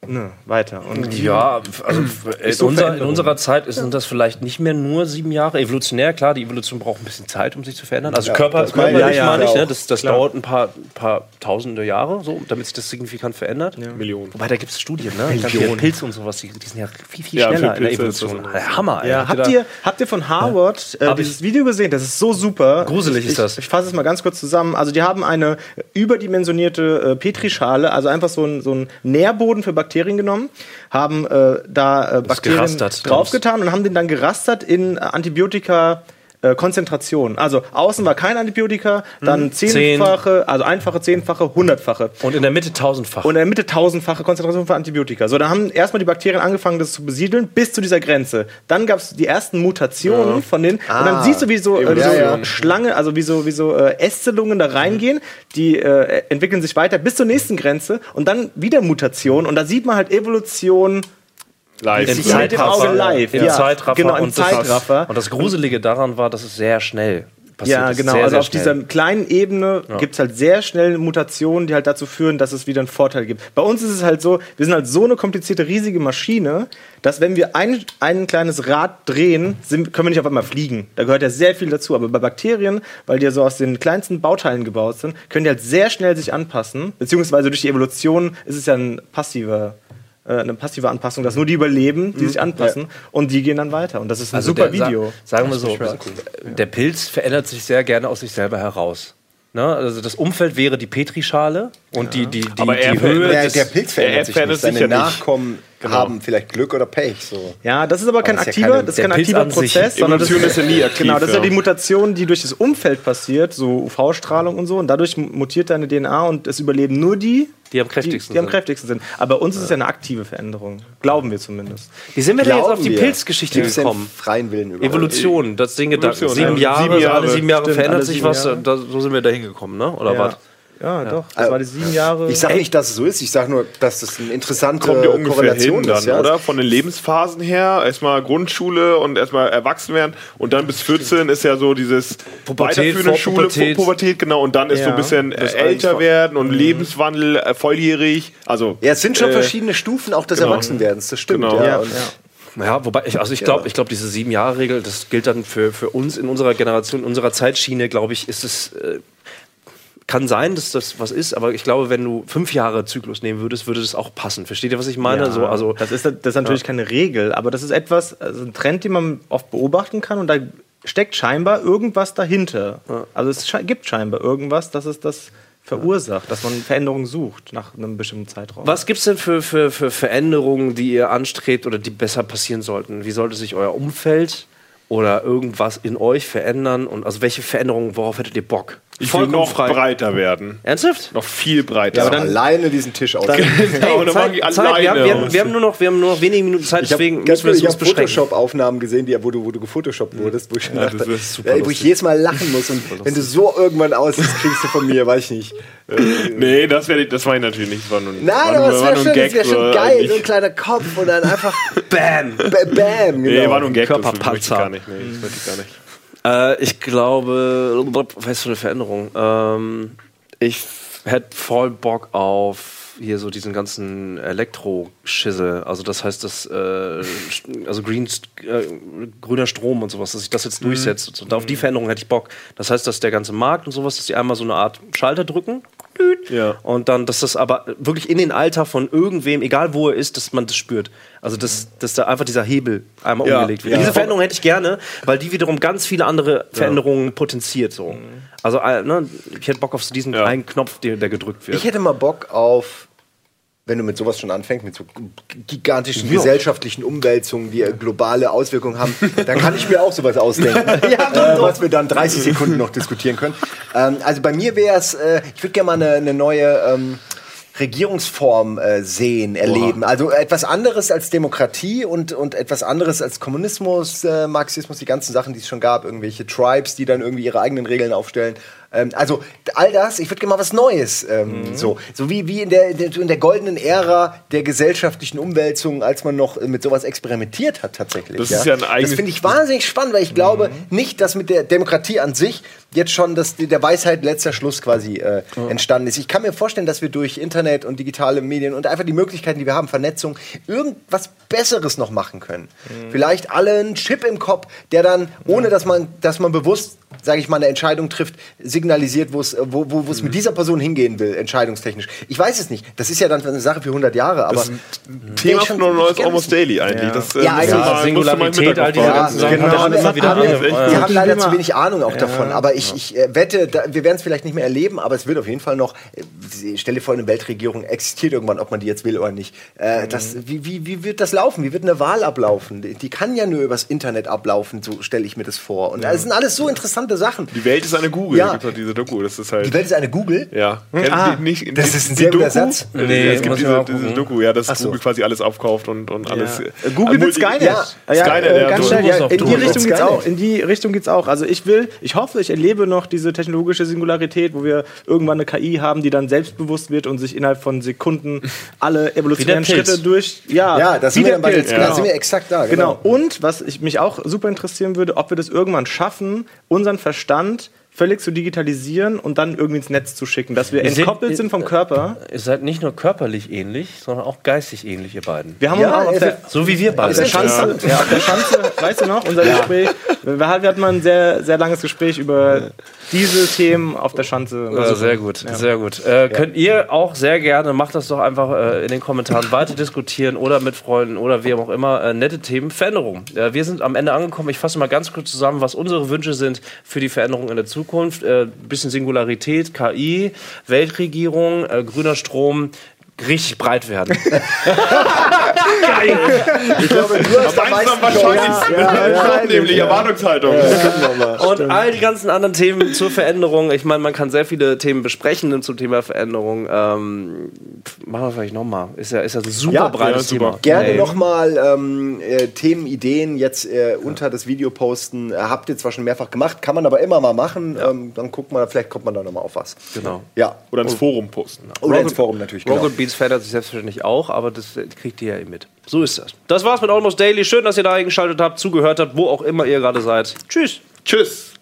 ne, weiter. Und
Ja, also in,
so
unser, in unserer Zeit sind das vielleicht nicht mehr nur sieben Jahre. Evolutionär, klar, die Evolution braucht ein bisschen Zeit, um sich zu verändern. Also
Ja,
Körper,
das
körperlich
ich, ja,
meine ich,
ja,
ne?
auch.
das, das dauert ein paar, paar tausende Jahre, so, damit sich das signifikant verändert.
Millionen.
Wobei, da gibt es Studien, ne? Viele Pilze und sowas, die, die sind ja viel, viel
Ja,
schneller
für
in der
Pilze ist das
Evolution.
anders.
Hammer, ey.
Ja, habt ihr, habt ihr von Harvard äh, dieses. Video gesehen? Das ist so super.
Gruselig
ich,
ist das.
Ich, ich fasse es mal ganz kurz zusammen. Also die haben eine überdimensionierte äh, Petrischale, also einfach so ein, so ein Nährboden für Bakterien genommen, haben äh, da äh, Bakterien draufgetan und haben den dann gerastert in äh, Antibiotika. Äh, Konzentration. Also außen war kein Antibiotika, dann zehnfache, also einfache, zehnfache, hundertfache.
Und in der Mitte tausendfach.
Und in der Mitte tausendfache Konzentration von Antibiotika. So, dann haben erstmal die Bakterien angefangen, das zu besiedeln, bis zu dieser Grenze. Dann gab es die ersten Mutationen von denen. und dann
Ah.
siehst du, wie so, äh, wie
Ja,
so
ja.
Schlange, also wie so, wie so äh, Ästelungen da reingehen. Die äh, entwickeln sich weiter bis zur nächsten Grenze. Und dann wieder Mutation. Und da sieht man halt Evolution
Live.
Im
Auge live.
Im
ja.
Zeitraffer.
Genau, im
und das-
Zeitraffer.
Und das Gruselige daran war, dass es sehr schnell passiert
Ja, genau.
Sehr,
also
sehr
auf dieser
schnell.
kleinen Ebene gibt's halt sehr schnell Mutationen, die halt dazu führen, dass es wieder einen Vorteil gibt. Bei uns ist es halt so, wir sind halt so eine komplizierte, riesige Maschine, dass wenn wir ein, ein kleines Rad drehen, sind, können wir nicht auf einmal fliegen. Da gehört ja sehr viel dazu. Aber bei Bakterien, weil die ja so aus den kleinsten Bauteilen gebaut sind, können die halt sehr schnell sich anpassen. Beziehungsweise durch die Evolution ist es ja ein passiver eine passive Anpassung, dass nur die überleben, die sich anpassen und die gehen dann weiter. Und das ist ein super
Mhm. der- sa-
Video.
Sagen wir so, der Pilz verändert sich sehr gerne aus sich selber heraus. Ne? Also das Umfeld wäre die Petrischale und die, die, die,
Aber er
die Höhe.
Der, der Pilz
er
verändert sich nicht. Seine
sich
Nachkommen haben vielleicht Glück oder Pech. So.
Ja, das ist aber kein
das ist ja
aktiver,
keine-
das ist kein aktiver. Prozess, sondern das
ist ja nie aktiv,
Genau, das ist ja
ja.
die Mutation, die durch das Umfeld passiert, so UV-Strahlung und so, und dadurch mutiert deine DNA und es überleben nur die,
Die am kräftigsten
die, die am
sind.
kräftigsten sind. Aber bei uns ist es ja eine aktive Veränderung, glauben wir zumindest.
Wie sind wir denn jetzt auf die
wir.
Pilzgeschichte gekommen?
freien Willen überhaupt?
Evolution, das Ding gedacht. Sieben,
ja.
Jahre,
Sieben
alle
Jahre.
sieben Jahre
Stimmt,
verändert
alle
sich was.
Jahre.
Da, so sind wir da hingekommen, ne? Oder was?
Ja, doch. Das war die sieben Jahre.
Ich sage nicht, dass es so ist. Ich sage nur, dass das eine interessante
kommt ja ungefähr
Korrelation
hin dann,
ist. Ja?
oder? Von den Lebensphasen her, erstmal Grundschule und erstmal erwachsen werden und dann bis 14 ist ja so dieses
Pubertät,
weiterführende Schule,
Vorpubertät.
Pu- Pubertät, genau, und dann ist so
Ja,
ein bisschen äh,
das
älter werden und Lebenswandel, äh, volljährig, also
ja, es sind schon
äh,
verschiedene Stufen auch des
genau.
Erwachsenwerdens. Das stimmt.
Genau.
Ja.
ja,
Und
ja.
Ja, wobei, ich, also ich glaube, ich glaube, diese sieben Jahre Regel, das gilt dann für, für uns in unserer Generation, in unserer Zeitschiene, glaube ich, ist es, äh, kann sein, dass das was ist, aber ich glaube, wenn du fünf Jahre Zyklus nehmen würdest, würde das auch passen. Versteht ihr, was ich meine?
Ja,
so, also,
das ist, das ist natürlich keine Regel, aber das ist etwas, also ein Trend, den man oft beobachten kann und da steckt scheinbar irgendwas dahinter. Also es gibt scheinbar irgendwas, dass es das verursacht, dass man Veränderungen sucht nach einem bestimmten Zeitraum.
was gibt's denn für, für, für Veränderungen, die ihr anstrebt oder die besser passieren sollten? Wie sollte sich euer Umfeld oder irgendwas in euch verändern? Und also welche Veränderungen, worauf hättet ihr Bock?
Ich will noch breiter werden.
Ernsthaft?
Noch viel breiter.
aber alleine diesen Tisch aus.
Dann
Zeit, Zeit, wir, haben, wir, haben,
aus.
wir, haben nur noch, wir haben nur noch wenige Minuten Zeit,
Ich habe
deswegen
ganz
müssen wir
ich hab
beschränken.
Photoshop-Aufnahmen gesehen, die, wo, du, wo du gefotoshoppt wurdest, wo ich,
Ja,
dachte,
das
wo ich jedes Mal lachen muss. Und wenn du so irgendwann aussiehst, kriegst du von mir, weiß ich nicht.
Nee, das, wär, das war ich natürlich nicht. Das war nur,
Nein,
war
aber
nur,
es
war
wäre
nur
schon,
ein
das wär
Gag,
schon geil.
eigentlich.
So ein kleiner Kopf und dann einfach
Bam!
ba- Bam. Genau.
Nee, war nur ein Gag. Das
Körperpanzer.
möchte ich gar nicht. Nee, das möchte ich gar nicht.
Äh, ich glaube, was ist für eine Veränderung? Ähm, ich hätte voll Bock auf hier so diesen ganzen Elektroschisse. Also das heißt, dass äh, also Green, äh, grüner Strom und sowas, dass sich das jetzt durchsetzt. Und auf die Veränderung hätte ich Bock. Das heißt, dass der ganze Markt und sowas, dass die einmal so eine Art Schalter drücken.
Ja.
Und dann, dass das aber wirklich in den Alltag von irgendwem, egal wo er ist, dass man das spürt. Also, dass, dass da einfach dieser Hebel einmal
Ja.
umgelegt wird.
Ja.
Diese Veränderung hätte ich gerne, weil die wiederum ganz viele andere Veränderungen potenziert. So. Also, äh, ne, ich hätte Bock auf so diesen einen Knopf, der, der gedrückt wird.
Ich hätte mal Bock auf, wenn du mit sowas schon anfängst, mit so gigantischen gesellschaftlichen Umwälzungen, die globale Auswirkungen haben, dann kann ich mir auch sowas ausdenken, äh, was wir dann 30 Sekunden noch diskutieren können. Ähm, also bei mir wäre es, äh, ich würde gerne mal eine, eine neue ähm, Regierungsform äh, sehen, erleben. Also etwas anderes als Demokratie und, und etwas anderes als Kommunismus, äh, Marxismus, die ganzen Sachen, die es schon gab, irgendwelche Tribes, die dann irgendwie ihre eigenen Regeln aufstellen. Ähm, also all das, ich würde gerne mal was Neues. Ähm,
Mhm.
So, so wie, wie in, der, in der- goldenen Ära der gesellschaftlichen Umwälzung, als man noch äh, mit sowas experimentiert hat tatsächlich.
Das ist ja ein
das finde ich wahnsinnig spannend, weil ich glaube
Mhm.
nicht, dass mit der Demokratie an sich jetzt schon das, der Weisheit letzter Schluss quasi äh, entstanden ist. Ich kann mir vorstellen, dass wir durch Internet und digitale Medien und einfach die Möglichkeiten, die wir haben, Vernetzung, irgendwas Besseres noch machen können.
Mhm.
Vielleicht alle einen Chip im Kopf, der dann, ohne dass man, dass man bewusst, sage ich mal, eine Entscheidung trifft, signalisiert, wo es wo, es mit
Mhm.
dieser Person hingehen will, entscheidungstechnisch. Ich weiß es nicht. Das ist ja dann eine Sache für 100 Jahre, aber
Das ist ein Thema von
schon-
ein neues Almost Daily eigentlich. Das, äh,
Ja, eigentlich-
Ja, Singularität, all diese ganzen Sachen
haben.
genau.
dann immer wieder
Aber
an.
wir, wir haben leider
Thema-
zu wenig Ahnung auch davon. Aber ich, ich äh, wette, da, wir werden es vielleicht nicht mehr erleben, aber es wird auf jeden Fall noch. Äh, stell dir vor, eine Weltregierung existiert irgendwann, ob man die jetzt will oder nicht. Äh, das, wie, wie, wie wird das laufen? Wie wird eine Wahl ablaufen? Die, die kann ja nur übers Internet ablaufen, so stelle ich mir das vor. Und das sind alles so interessante Sachen.
Die Welt ist eine Google.
Ja.
Da gibt's halt diese Doku. Das ist halt.
Die Welt ist eine Google.
Ja. Kennt
Ah,
nicht,
das
die,
ist ein sehr guter
Doku?
Satz.
Nee, es gibt diese, diese. Doku, ja, dass
so.
Google quasi alles aufkauft und, und alles.
Ja.
äh,
Google will Skynet.
Ja,
Skynet,
äh,
ja,
ganz schnell, ja, in die. Richtung geht's auch. In die Richtung geht's auch. Also ich will, ich hoffe, ich erlebe noch diese technologische Singularität, wo wir irgendwann eine KI haben, die dann selbstbewusst wird und sich innerhalb von Sekunden alle evolutionären. Schritte durch. Ja,
Ja, da
wie
sind wir dann bei
Pilz,
da
genau.
sind wir exakt da.
Genau. Und was ich mich auch super interessieren würde, ob wir das irgendwann schaffen, unseren Verstand völlig zu digitalisieren und dann irgendwie ins Netz zu schicken, dass wir entkoppelt
ihr-
sind vom Körper.
Ihr seid nicht nur körperlich ähnlich, sondern auch geistig ähnlich, ihr beiden.
Wir haben
Ja,
uns auch auf der,
So wie wir
auf
beide.
der Schanze, ja. auf der Schanze, weißt du noch, unser Gespräch. Wir, hatten mal ein sehr, sehr langes Gespräch über diese Themen auf der Schanze.
Ja, sehr gut, sehr gut. Äh, Könnt ihr auch sehr gerne, macht das doch einfach äh, in den Kommentaren weiter diskutieren oder mit Freunden oder wie auch immer, äh, nette Themen, Veränderung. Äh, wir sind am Ende angekommen. Ich fasse mal ganz kurz zusammen, was unsere Wünsche sind für die Veränderung in der Zukunft. Äh, bisschen Singularität, KI, Weltregierung, äh, grüner Strom, richtig breit werden.
Ich glaube, du hast am meisten
dann wahrscheinlich,
Ja, ja, ja.
nämlich Erwartungshaltung.
Und all die ganzen anderen Themen zur Veränderung. Ich meine, man kann sehr viele Themen besprechen zum Thema Veränderung. Ähm, machen wir vielleicht nochmal. Ist ja, ist ja ein super
Ja,
breites
ja, super.
Thema.
Gerne
Ey.
nochmal ähm, äh, Themen, Ideen jetzt äh, unter das Video posten. Äh, habt ihr zwar schon mehrfach gemacht, kann man aber immer mal machen. Ähm, dann guckt man, vielleicht kommt man da nochmal auf was.
Genau.
Ja.
Oder ins Forum posten.
Oder ins Forum natürlich. Genau.
Beats verändert sich selbstverständlich auch, aber das äh, kriegt ihr ja eh mit. So ist das. Das war's mit Almost Daily. Schön, dass ihr da eingeschaltet habt, zugehört habt, wo auch immer ihr gerade seid. Tschüss.
Tschüss.